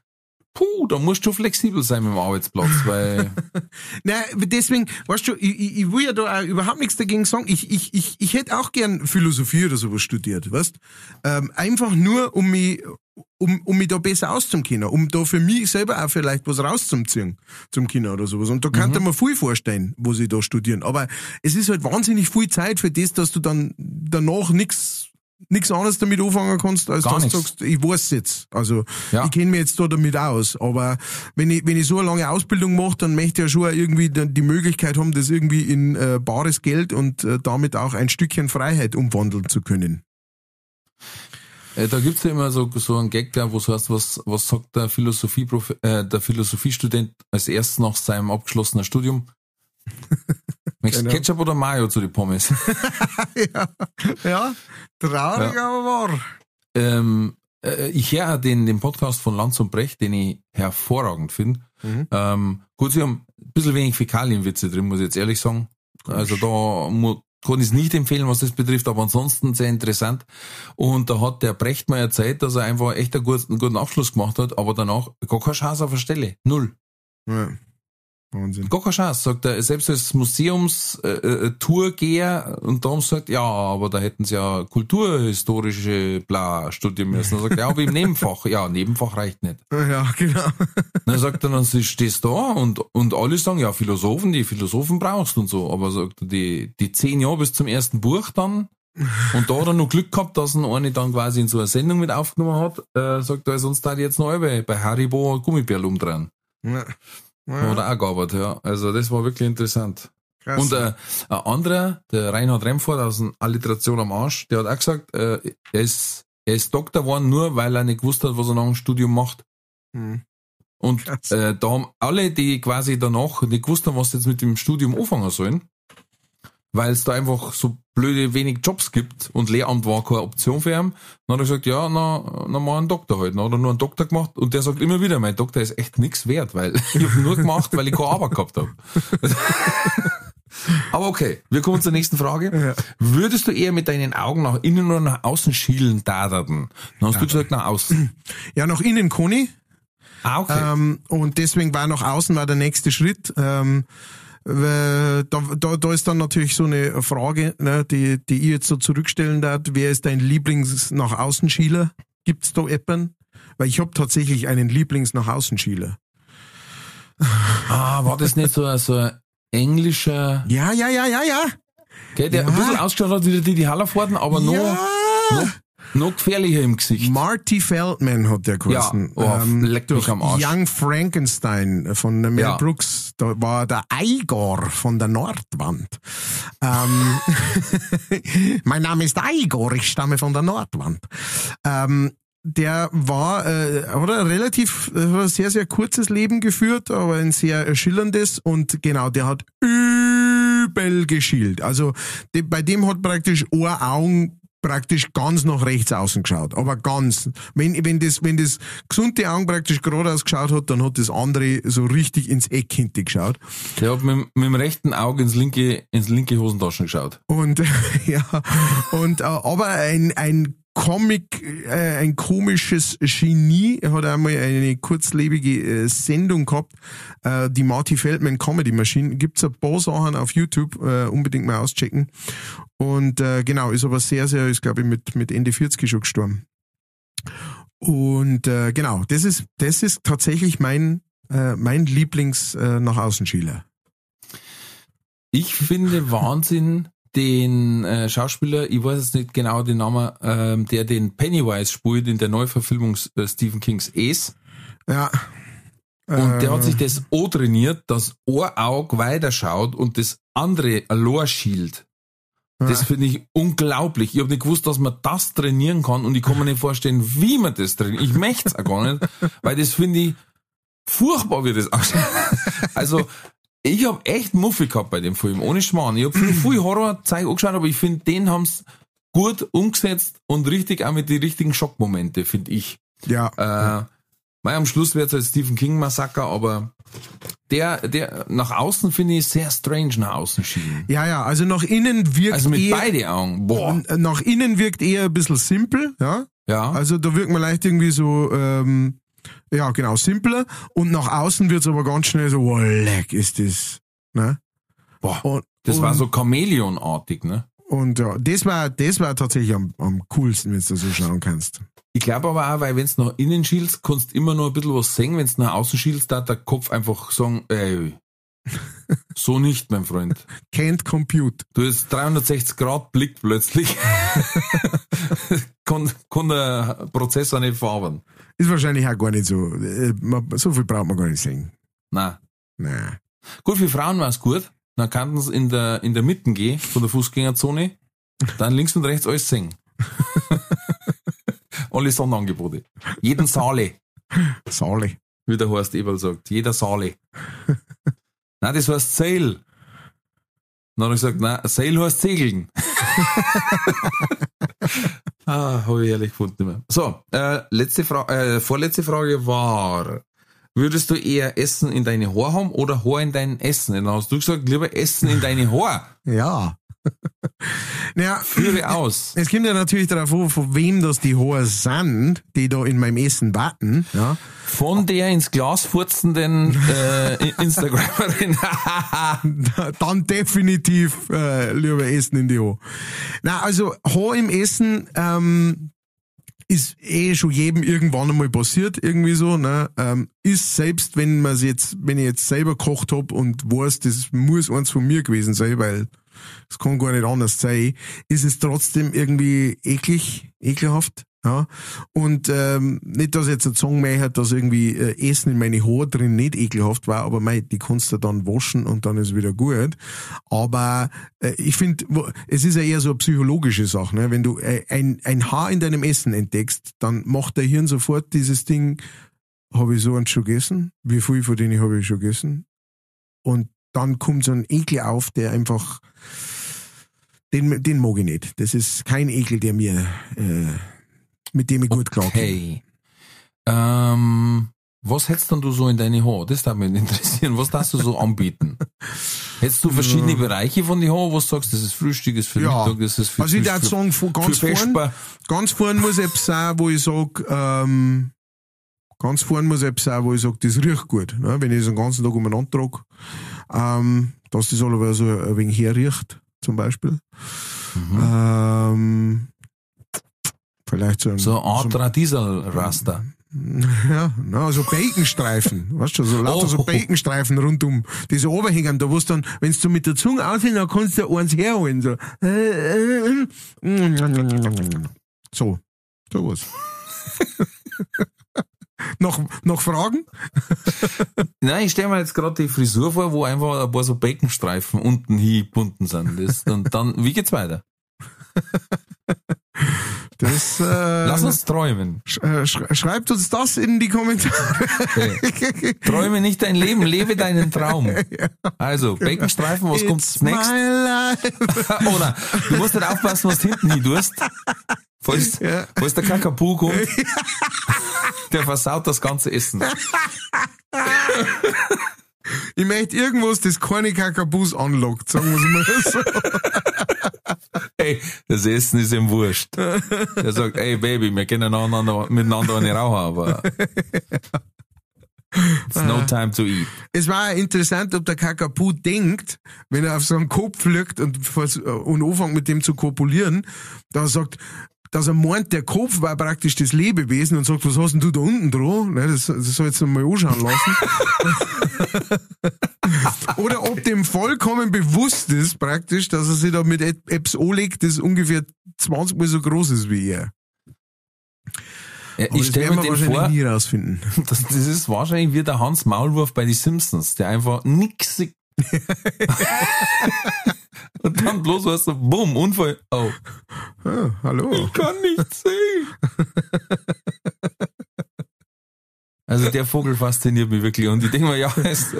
puh, da musst du flexibel sein mit dem Arbeitsplatz, weil <laughs> Nein, deswegen, weißt du, ich, ich, will ja da auch überhaupt nichts dagegen sagen. Ich, ich, ich, ich hätte auch gern Philosophie oder sowas studiert, weißt? Ähm, einfach nur, um mich, um, um mich da besser auszukennen, um da für mich selber auch vielleicht was rauszuziehen zum Kinder oder sowas. Und da kann Mhm. man viel vorstellen, wo sie da studieren. Aber es ist halt wahnsinnig viel Zeit für das, dass du dann danach nix nichts anderes damit anfangen kannst, als Gar dass du sagst, ich weiß jetzt. Also Ja. ich kenne mich jetzt da damit aus. Aber wenn ich, wenn ich so eine lange Ausbildung mache, dann möchte ich ja schon irgendwie die Möglichkeit haben, das irgendwie in äh, bares Geld und äh, damit auch ein Stückchen Freiheit umwandeln zu können. Äh, Da gibt's ja immer so, so einen Gag, da, wo es heißt, was, was sagt der, Philosophie äh, der Philosophiestudent als erstes nach seinem abgeschlossenen Studium? Möchtest du Genau. Ketchup oder Mayo zu den Pommes? <laughs> ja, ja, traurig, aber wahr. ähm, äh, ich höre den, den Podcast von Lanz und Brecht, den ich hervorragend finde. Mhm. Ähm, gut, sie haben ein bisschen wenig Fäkalienwitze drin, muss ich jetzt ehrlich sagen. Also da mu- kann ich es nicht empfehlen, was das betrifft, aber ansonsten sehr interessant. Und da hat der Brecht mal erzählt, dass er einfach echt einen guten, einen guten Abschluss gemacht hat, aber danach gar keine Chance auf der Stelle. Null. Ja. Wahnsinn. Chance, sagt er. Selbst als Museums-Tourgeher und darum sagt, ja, aber da hätten sie ja kulturhistorische bla studieren müssen. Dann sagt er, ja, aber im Nebenfach. Ja, Nebenfach reicht nicht. Ja, genau. Dann sagt er, dann stehst du da und, und alle sagen, ja, Philosophen, die Philosophen brauchst und so. Aber sagt er, die, die zehn Jahre bis zum ersten Buch dann, und da hat er noch Glück gehabt, dass ihn eine dann quasi in so einer Sendung mit aufgenommen hat, äh, sagt er, sonst da jetzt noch bei Haribo Gummibärl umdrehen. Ja. Da hat er auch gearbeitet, ja. Also das war wirklich interessant. krass. Und äh, ein anderer, der Reinhard Remford aus dem Alliteration am Arsch, der hat auch gesagt, äh, er ist, er ist Doktor geworden, nur weil er nicht gewusst hat, was er nach dem Studium macht. Hm. Und äh, da haben alle, die quasi danach nicht gewusst haben, was sie jetzt mit dem Studium anfangen sollen, weil es da einfach so blöde wenig Jobs gibt und Lehramt war keine Option für ihn, dann hat er gesagt, ja, na, na mal einen Doktor halt. Dann hat er nur einen Doktor gemacht und der sagt immer wieder, mein Doktor ist echt nix wert, weil <laughs> ich habe nur gemacht, weil ich keine Arbeit gehabt habe. <laughs> Aber okay, wir kommen zur nächsten Frage. Würdest du eher mit deinen Augen nach innen oder nach außen schielen, daderten? Dann hast du gesagt nach außen. Ja, nach innen Conny. Ah, okay. Ähm, und deswegen war nach außen war der nächste Schritt. Ähm, weil da, da, da ist dann natürlich so eine Frage, ne, die, die ich jetzt so zurückstellen darf. Wer ist dein Lieblings nach außen Schieler? Gibt's da Eppern? Weil ich habe tatsächlich einen Lieblings nach außen Schieler. ah, war das nicht so, ein- so ein englischer, Ja, ja, ja, ja, ja. gell, der Ja. ein bisschen ausgeschaut hat wie die, die Hallerforden, aber noch, ja. noch, noch gefährlicher im Gesicht. Marty Feldman hat der geheißen. Ja, oh, leck mich am Arsch. Young Frankenstein von Mel Ja. Brooks. Da war der Igor von der Nordwand. Ähm, <laughs> mein Name ist Igor, ich stamme von der Nordwand. Ähm, der war, äh, ein relativ, äh, sehr, sehr kurzes Leben geführt, aber ein sehr schillerndes und genau, der hat übel geschielt. Also de, bei dem hat praktisch ein Augen praktisch ganz nach rechts außen geschaut. Aber ganz. Wenn, wenn das, wenn das gesunde Augen praktisch geradeaus geschaut hat, dann hat das andere so richtig ins Eck hinter geschaut. Der hat mit, mit dem rechten Auge ins linke, ins linke Hosentaschen geschaut. Und <laughs> ja, und äh, aber ein, ein Comic, äh, ein komisches Genie, er hat einmal eine kurzlebige äh, Sendung gehabt, äh, die Marty Feldman Comedy Machine. Gibt's ein paar Sachen auf YouTube, äh, unbedingt mal auschecken. Und äh, genau, ist aber sehr, sehr, ist glaube ich mit, mit Ende 40 schon gestorben. Und äh, genau, das ist, das ist tatsächlich mein, äh, mein Lieblings äh. Ich finde Wahnsinn den äh, Schauspieler, ich weiß jetzt nicht genau den Namen, ähm, der den Pennywise spielt in der Neuverfilmung äh, Stephen Kings Ace. Ja. Und der hat sich das O trainiert, dass ein Auge weiterschaut und das andere allein schielt. Das finde ich unglaublich. Ich habe nicht gewusst, dass man das trainieren kann und ich kann mir nicht vorstellen, wie man das trainiert. Ich möchte es auch gar nicht, weil das finde ich furchtbar, wie das ausschaut. Also, ich habe echt Muffe gehabt bei dem Film, ohne Schmarrn. Ich habe viel, viel Horrorzeug angeschaut, aber ich finde, den haben's gut umgesetzt und richtig auch mit den richtigen Schockmomente, finde ich. ja. Äh, Mei, am Schluss wird es halt Stephen King Massaker, aber der, der nach außen finde ich sehr strange nach außen schienen. Ja, ja, also nach innen wirkt Also mit eher, beide Augen. Boah. nach innen wirkt eher ein bisschen simpel, ja. Ja. Also da wirkt man leicht irgendwie so, ähm, ja, genau, simpler. Und nach außen wird's aber ganz schnell so, wow, leck ist das. Ne? Boah. Und, Das und, war so Chamäleonartig, ne? Und ja, das war, das war tatsächlich am, am coolsten, wenn du so schauen kannst. Ich glaube aber auch, weil wenn's nach innen schielst, kannst du immer noch ein bisschen was sehen. Wenn's nach außen schielst, da der Kopf einfach sagen, ey, <laughs> so nicht, mein Freund. Can't compute. Du hast 360 Grad Blick plötzlich. <laughs> kann, kann der Prozessor nicht fahren. Ist wahrscheinlich auch gar nicht so. äh, So viel braucht man gar nicht sehen. Nein. Nein. Gut, für Frauen war's gut. Dann kannten sie in der, in der Mitte gehen, von der Fußgängerzone. Dann links und rechts alles singen. <laughs> Alle Sonnenangebote. Jeden Saale, Sali. wie der Horst Eberl sagt. Jeder Saale. <laughs> Nein, das heißt Sail. Dann habe ich gesagt, nein, Sail heißt Segeln. <laughs> ah, habe ich ehrlich gefunden. Immer. So, äh, letzte Frage, äh, vorletzte Frage war, würdest du eher Essen in deine Haare haben oder Haar in dein Essen? Dann hast du gesagt, lieber Essen in deine Haare. Ja. <laughs> naja, Führe aus. es kommt ja natürlich darauf an, von wem das die Haare sind, die da in meinem Essen warten. Ja. Von der ins Glas furzenden äh, Instagramerin. <laughs> Dann definitiv äh, lieber Essen in die Haare. Na, also Haar im Essen ähm, ist eh schon jedem irgendwann einmal passiert, irgendwie so. Ne? Ähm, ist selbst, wenn man jetzt, wenn ich jetzt selber gekocht hab und weiß, das muss eins von mir gewesen sein, weil es kann gar nicht anders sein, ist es trotzdem irgendwie eklig, ekelhaft. Ja. Und ähm, nicht, dass jetzt sagen möchte, dass irgendwie äh, Essen in meine Haare drin nicht ekelhaft war, aber mei, die kannst du dann waschen und dann ist wieder gut. Aber äh, ich finde, es ist ja eher so eine psychologische Sache. Ne? Wenn du äh, ein, ein Haar in deinem Essen entdeckst, dann macht der Hirn sofort dieses Ding, habe ich so eins schon gegessen? Wie viel von denen habe ich schon gegessen? Und dann kommt so ein Ekel auf, der einfach, den, den mag ich nicht. Das ist kein Ekel, der mir, äh, mit dem ich gut klarkomme. Okay. Ähm, Was hättest denn du so in deine Haare? Das darf mich interessieren. Was darfst du so <laughs> anbieten? Hättest du verschiedene Bereiche von die Haare, wo du sagst, das ist Frühstück, das ist für Ja. Mittag, das ist für Also ich würde sagen, von ganz für vorn, Vesper. ganz vorn muss etwas sein, wo ich sag, ähm, ganz vorn muss etwas sein, wo ich sag, das riecht gut. Ne? Wenn ich das den ganzen Tag umeinander trage, ähm, dass das alle so ein wenig herriecht, zum Beispiel. Mhm. Ähm, vielleicht so ein, So Art Radiesel-Raster. <laughs> Ja, na, so Baconstreifen, weißt du, so lauter so Oh. Baconstreifen rundum, die so runterhängen, da wo dann, wenn du mit der Zunge aushängen, dann kannst du eins herholen, so. So, sowas. <laughs> noch, noch Fragen? <laughs> Nein, ich stelle mir jetzt gerade die Frisur vor, wo einfach ein paar so Baconstreifen unten hingebunden sind. Das, und dann, wie geht's weiter? Das, äh, Lass uns träumen. sch äh, sch schreibt uns das in die Kommentare. Träume nicht dein Leben, lebe deinen Traum. <laughs> Also, Baconstreifen, was kommt It's next? my life. <laughs> Oder du musst nicht aufpassen, was du hinten hin tust. Falls, Ja. falls der Kakapu kommt, der versaut das ganze Essen. Ich möchte irgendwas, das keine Kakabus anlockt, sagen wir mal so. <laughs> <laughs> Hey, das Essen ist ihm wurscht. Der sagt, ey Baby, wir können einander, miteinander eine rauchen, aber it's no time to eat. Es war interessant, ob der Kakapu denkt, wenn er auf so einen Kopf fliegt und, und anfängt mit dem zu kopulieren, er sagt, dass er meint, der Kopf war praktisch das Lebewesen und sagt, was hast denn du da unten dran? Ne, das, das soll jetzt mal anschauen lassen. <laughs> Oder ob dem vollkommen bewusst ist, praktisch, dass er sich da mit etwas anlegt, das ungefähr 20 mal so groß ist wie er. Ja, ich stelle werden mir wir den wahrscheinlich vor, nie rausfinden. <laughs> das, das ist wahrscheinlich wie der Hans Maulwurf bei die Simpsons, der einfach nix sieht. <laughs> <laughs> Und dann bloß was so, bumm, Unfall. Oh, Ah, hallo. kann nicht sehen. Also der Vogel fasziniert mich wirklich und ich denke mir, ja, es,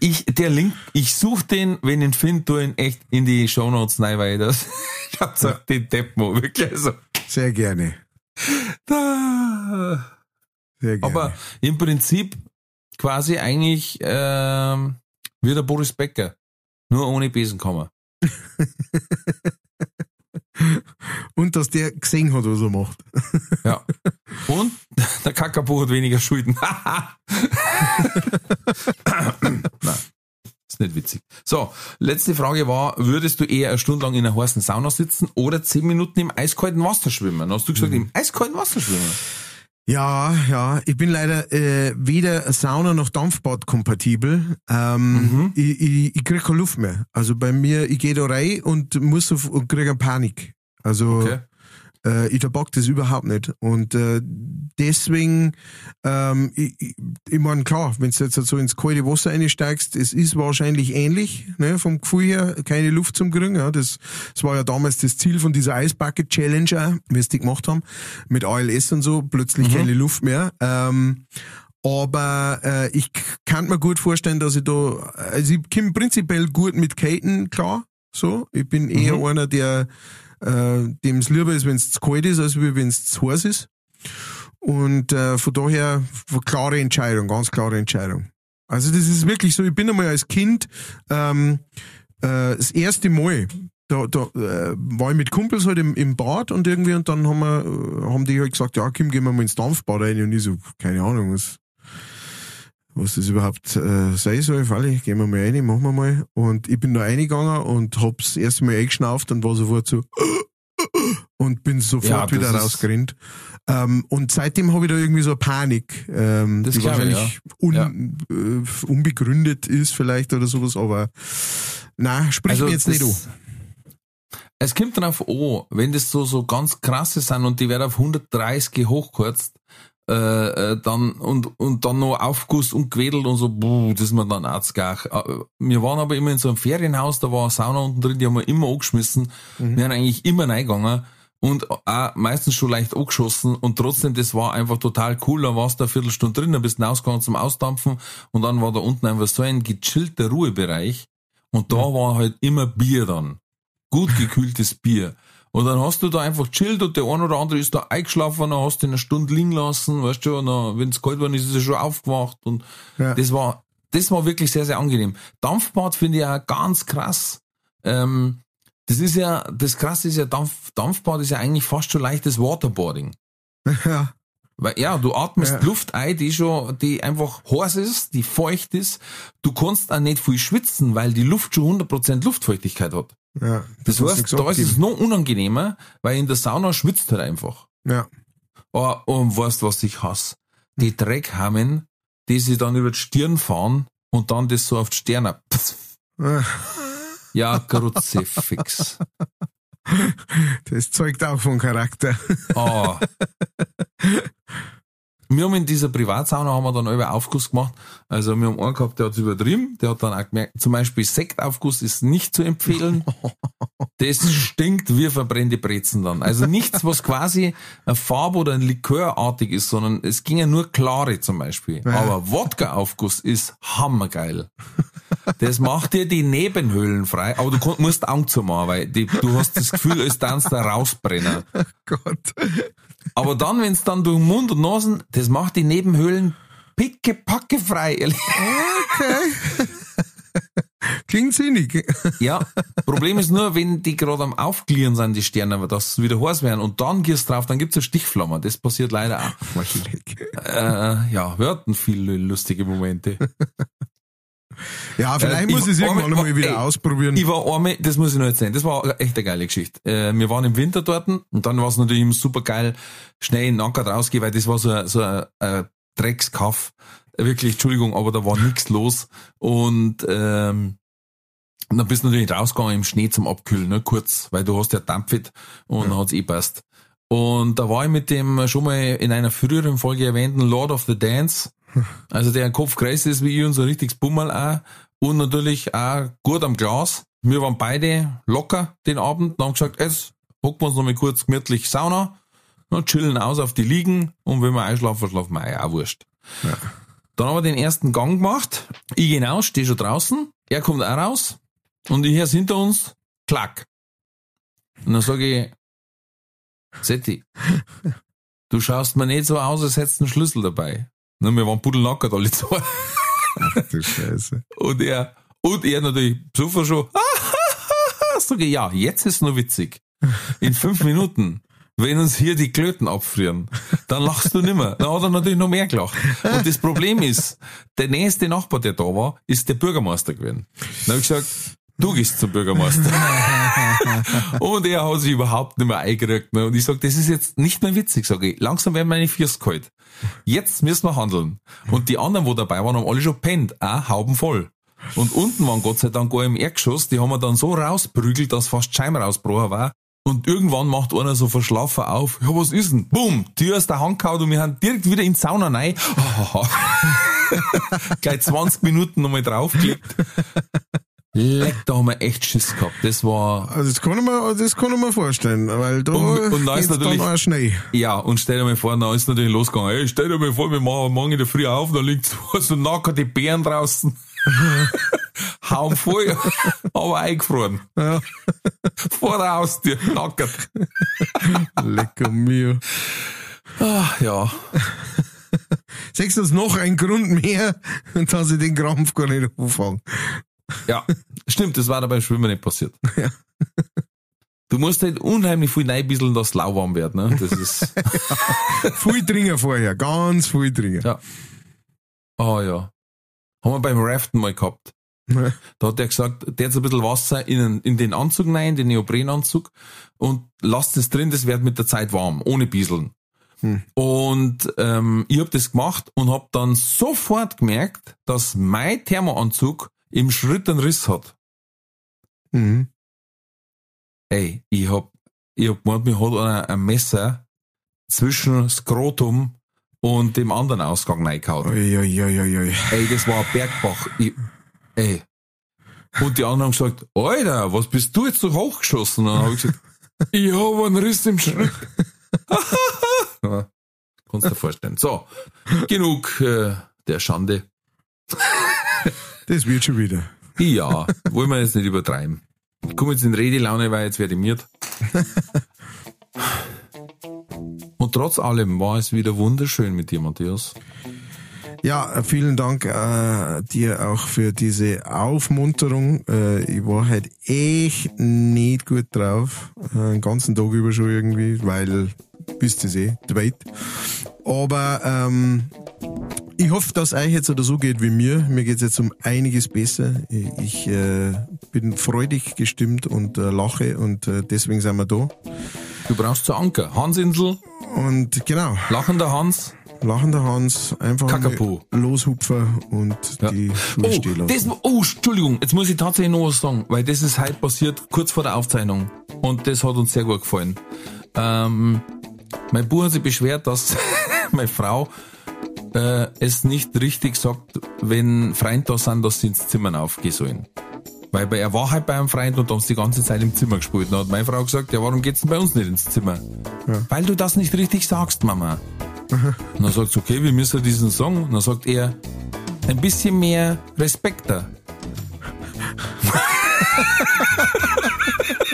ich, der Link, ich suche den, wenn ich ihn finde, tu ihn echt in die Shownotes rein, weil das, <laughs> ich hab gesagt, den Deppmo, wirklich, also, Sehr gerne. da. Sehr gerne. Aber im Prinzip quasi eigentlich ähm, wie der Boris Becker. Nur ohne Besenkammer. <laughs> und dass der gesehen hat, was er macht. <laughs> Ja. Und <laughs> der Kakapo hat weniger Schulden. Nein, ist nicht witzig. So, letzte Frage war, würdest du eher eine Stunde lang in einer heißen Sauna sitzen oder zehn Minuten im eiskalten Wasser schwimmen? Hast du gesagt, im eiskalten Wasser schwimmen? Ja, ja, ich bin leider äh, weder Sauna noch Dampfbad kompatibel. Ähm, Mhm. ich, ich, ich krieg keine Luft mehr. Also bei mir, ich gehe da rein und muss auf, und krieg eine Panik. Also Okay. Äh, ich tabak das überhaupt nicht. Und äh, deswegen, ähm, ich, ich, ich meine, klar, wenn du jetzt so ins kalte Wasser einsteigst, es ist wahrscheinlich ähnlich, ne, vom Gefühl her, keine Luft zum kriegen. Ja, das, das war ja damals das Ziel von dieser Ice Bucket Challenge, auch, wie es die gemacht haben, mit ALS und so, plötzlich keine Luft mehr. Ähm, aber äh, ich kann mir gut vorstellen, dass ich da, also ich komme prinzipiell gut mit Katen klar. So, ich bin eher einer, der äh, dem es lieber ist, wenn es zu kalt ist, als wenn es zu heiß ist. Und äh, von daher klare Entscheidung, ganz klare Entscheidung. Also das ist wirklich so, ich bin einmal als Kind ähm, äh, das erste Mal, da, da äh, war ich mit Kumpels halt im, im Bad und irgendwie und dann haben wir, äh, haben die halt gesagt, ja Kim, gehen wir mal ins Dampfbad rein und ich so, keine Ahnung, was, was das überhaupt äh, sein soll, Falle, gehen wir mal rein, machen wir mal. Und ich bin da reingegangen und hab's erst mal eingeschnauft und war sofort so <gasps> und bin sofort Ja, wieder rausgerannt. Ähm, und seitdem habe ich da irgendwie so eine Panik, ähm, Das die glaub ich, wahrscheinlich un, äh, unbegründet ist vielleicht oder sowas, aber na, sprich mir jetzt nicht an. Also Es kommt drauf an, wenn das so, so ganz krasse sind und die werden auf 130 hochgekürzt, äh, äh, dann, und, und dann noch aufguss und gewedelt und so, buh, das ist mir dann auch zu gach. Äh, Wir waren aber immer in so einem Ferienhaus, da war eine Sauna unten drin, die haben wir immer angeschmissen. Mhm. Wir haben eigentlich immer reingegangen und auch meistens schon leicht angeschossen und trotzdem, das war einfach total cool. Da warst du eine Viertelstunde drin, dann bist du rausgegangen zum Ausdampfen und dann war da unten einfach so ein gechillter Ruhebereich und da war halt immer Bier dann. Gut gekühltes Bier. Und dann hast du da einfach chillt und der eine oder andere ist da eingeschlafen, dann hast du ihn eine Stunde liegen lassen, weißt du, und wenn es kalt war, ist er schon aufgewacht und Ja. das war, das war wirklich sehr, sehr angenehm. Dampfbad finde ich auch ganz krass. Ähm, das ist ja, das krasse ist ja, Dampf, Dampfbad ist ja eigentlich fast schon leichtes Waterboarding. <laughs> Ja. Weil ja, du atmest Ja. Luft ein, die schon, die einfach heiß ist, die feucht ist. Du kannst auch nicht viel schwitzen, weil die Luft schon 100% Luftfeuchtigkeit hat. Ja. Das kannst heißt, da ist es noch unangenehmer, weil in der Sauna schwitzt halt einfach. Ja. Oh, und weißt was ich hasse? Die Dreckhammen, die sie dann über die Stirn fahren und dann das so auf die Sterne. Pff, <laughs> Ja, Kruzifix. Das zeugt auch von Charakter. Oh. <laughs> Wir haben in dieser Privatsauna haben wir dann über Aufguss gemacht. Also wir haben einen gehabt, der hat übertrieben. Der hat dann auch gemerkt, zum Beispiel Sektaufguss ist nicht zu empfehlen. <laughs> Das stinkt wie verbrennte Brezen dann. Also nichts, was quasi eine Farbe oder ein Likörartig ist, sondern es ging ja nur klare zum Beispiel. Aber Wodka-Aufguss ist hammergeil. Das macht dir die Nebenhöhlen frei, aber du musst zu machen, weil die, du hast das Gefühl, als tanzt da rausbrennen. <laughs> Gott. Aber dann, wenn es dann durch Mund und Nasen, das macht die Nebenhöhlen pickepacke frei. Okay. Klingt sinnig. Ja, Problem ist nur, wenn die gerade am Aufglieren sind, die Sterne, aber dass sie wieder heiß werden und dann gehst drauf, dann gibt's eine Stichflamme. Das passiert leider auch. Äh, ja, wir hatten viele lustige Momente. Ja, vielleicht Äh, muss ich es irgendwann einmal wieder ey, ausprobieren. Ich war einmal, das muss ich noch erzählen, das war echt eine geile Geschichte. Äh, wir waren im Winter dort und dann war es natürlich immer super geil, schnell in den Anker rausgehen, weil das war so ein, so ein, ein Dreckskaff. Wirklich, Entschuldigung, aber da war nichts los. Und ähm, und dann bist du natürlich rausgegangen im Schnee zum Abkühlen, ne, kurz, weil du hast ja dampfet und dann hat's eh passt. Und da war ich mit dem schon mal in einer früheren Folge erwähnten Lord of the Dance, <laughs> also der Kopf größer ist wie ich und so ein richtiges Bummel auch und natürlich auch gut am Glas. Wir waren beide locker den Abend und haben gesagt, jetzt hocken wir uns noch mal kurz gemütlich Sauna, und chillen aus auf die Liegen und wenn wir einschlafen, schlafen wir ein, auch wurscht. Dann haben wir den ersten Gang gemacht. Ich gehe raus, stehe schon draußen. Er kommt auch raus. Und ich höre hinter uns, klack. Und dann sage ich, Setti, <laughs> du schaust mir nicht so aus, als hättest du einen Schlüssel dabei. Und wir waren pudelnackert alle zwei. Ach du Scheiße. Und er, und er natürlich besoffen schon, sage ich, ja, jetzt ist nur witzig. In fünf <laughs> Minuten, wenn uns hier die Klöten abfrieren, dann lachst du nimmer. Dann hat er natürlich noch mehr gelacht. Und das Problem ist, der nächste Nachbar, der da war, ist der Bürgermeister gewesen. Dann habe ich gesagt, du gehst zum Bürgermeister. <laughs> <laughs> und er hat sich überhaupt nicht mehr eingerückt. Ne? Und ich sage, das ist jetzt nicht mehr witzig, sage ich. Langsam werden meine Füße kalt. Jetzt müssen wir handeln. Und die anderen, wo dabei waren, haben alle schon pennt, auch Hauben voll. Und unten waren Gott sei Dank gar im Erdgeschoss, die haben wir dann so rausprügelt, dass fast Scheiben rausgebrochen war. Und irgendwann macht einer so verschlafen auf, ja, was ist denn? Bumm, Tür aus der Hand gehauen und wir haben direkt wieder in die Sauna rein. <laughs> Gleich 20 Minuten nochmal draufgelegt. Leck, da haben wir echt Schiss gehabt. Das war, Also das kann ich mir, das kann ich mir vorstellen, weil da Und- und da ist natürlich- dann auch schnell. ja, und stell dir mal vor, da ist natürlich losgegangen. Hey, stell dir mal vor, wir machen morgen in der Früh auf, da liegt so, <laughs> so nackerte Bären draußen. <laughs> Hauen voll, <laughs> aber eingefroren. Ja. Vor der Haustür, nackert. Lecker mir. Ach, ja. Sechst das noch ein Grund mehr, dass ich den Krampf gar nicht anfange. Ja, <laughs> stimmt, das war da beim Schwimmen nicht passiert. <laughs> Ja. Du musst halt unheimlich viel reinbisseln, dass es lauwarm wird, ne? Das ist, <laughs> Viel dringen vorher, ganz viel dringen. ja. Ah, ja. Haben wir beim Raften mal gehabt. Da hat er gesagt, der jetzt ein bisschen Wasser in, den- in den Anzug rein, in den Neoprenanzug und lasst es drin, das wird mit der Zeit warm, ohne Bieseln. Hm. Und ähm, ich hab das gemacht und hab dann sofort gemerkt, dass mein Thermoanzug im Schritt einen Riss hat. Mhm. Ey, ich hab, ich hab gemeint, mir hat einer ein Messer zwischen Skrotum und dem anderen Ausgang reingehauen. Ey, das war ein Bergbach. Ich, ey. Und die anderen haben gesagt, Alter, was bist du jetzt so hochgeschossen? Und dann habe ich gesagt, <laughs> ich habe einen Riss im Schritt. <laughs> ja, kannst dir vorstellen. So, genug äh, der Schande. <laughs> Das wird schon wieder. Ja, wollen wir jetzt nicht übertreiben. Ich komme jetzt in Redelaune, weil jetzt werde ich miert. Und trotz allem war es wieder wunderschön mit dir, Matthias. Ja, vielen Dank äh, dir auch für diese Aufmunterung. Äh, ich war halt echt nicht gut drauf. Äh, den ganzen Tag über schon irgendwie, weil, wisst ihr eh, Debate. Aber ähm, ich hoffe, dass euch jetzt oder so geht wie mir. Mir geht's jetzt um einiges besser. Ich, ich äh, bin freudig gestimmt und äh, lache und äh, deswegen sind wir da. Du brauchst zu Anker. Hansinsel, Und genau, lachender Hans. lachender Hans, einfach Kakapo. loshupfen und die Schuhe Oh, stehen lassen. oh, Entschuldigung, jetzt muss ich tatsächlich noch was sagen, weil das ist heute passiert, kurz vor der Aufzeichnung. Und das hat uns sehr gut gefallen. Ähm, mein Bruder hat sich beschwert, dass <laughs> meine Frau äh, es nicht richtig sagt, wenn Freunde da sind, dass sie ins Zimmer aufgehen sollen. Weil bei, er war halt bei einem Freund und haben sie die ganze Zeit im Zimmer gespielt. Dann hat meine Frau gesagt, ja, warum geht's denn bei uns nicht ins Zimmer? Weil du das nicht richtig sagst, Mama. <laughs> Und dann sagt sie, okay, wir müssen diesen Song. Und dann sagt er, ein bisschen mehr Respekt da. <laughs>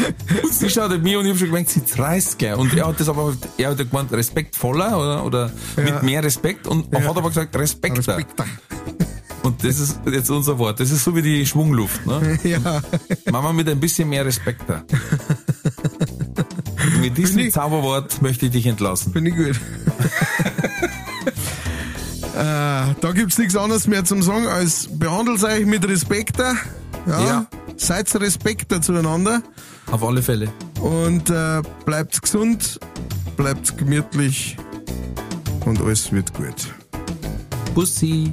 <laughs> sie schaut at mich und ich hab schon gemerkt, sie reißt gell. Und er hat das aber, er hat ja gemeint, respektvoller oder, oder mit mehr Respekt und hat aber gesagt, Respekt, da. Respekt. Und das ist jetzt unser Wort. Das ist so wie die Schwungluft, ne? <laughs> Ja, Mama mit ein bisschen mehr Respekt da. Mit diesem ich- Zauberwort möchte ich dich entlassen. finde ich gut. <laughs> äh, da gibt's nichts anderes mehr zum Sagen als behandelt euch mit Respekt. Ja. Ja. Seid Respekter zueinander Auf alle Fälle. und äh, bleibt gesund, bleibt gemütlich und alles wird gut. Bussi.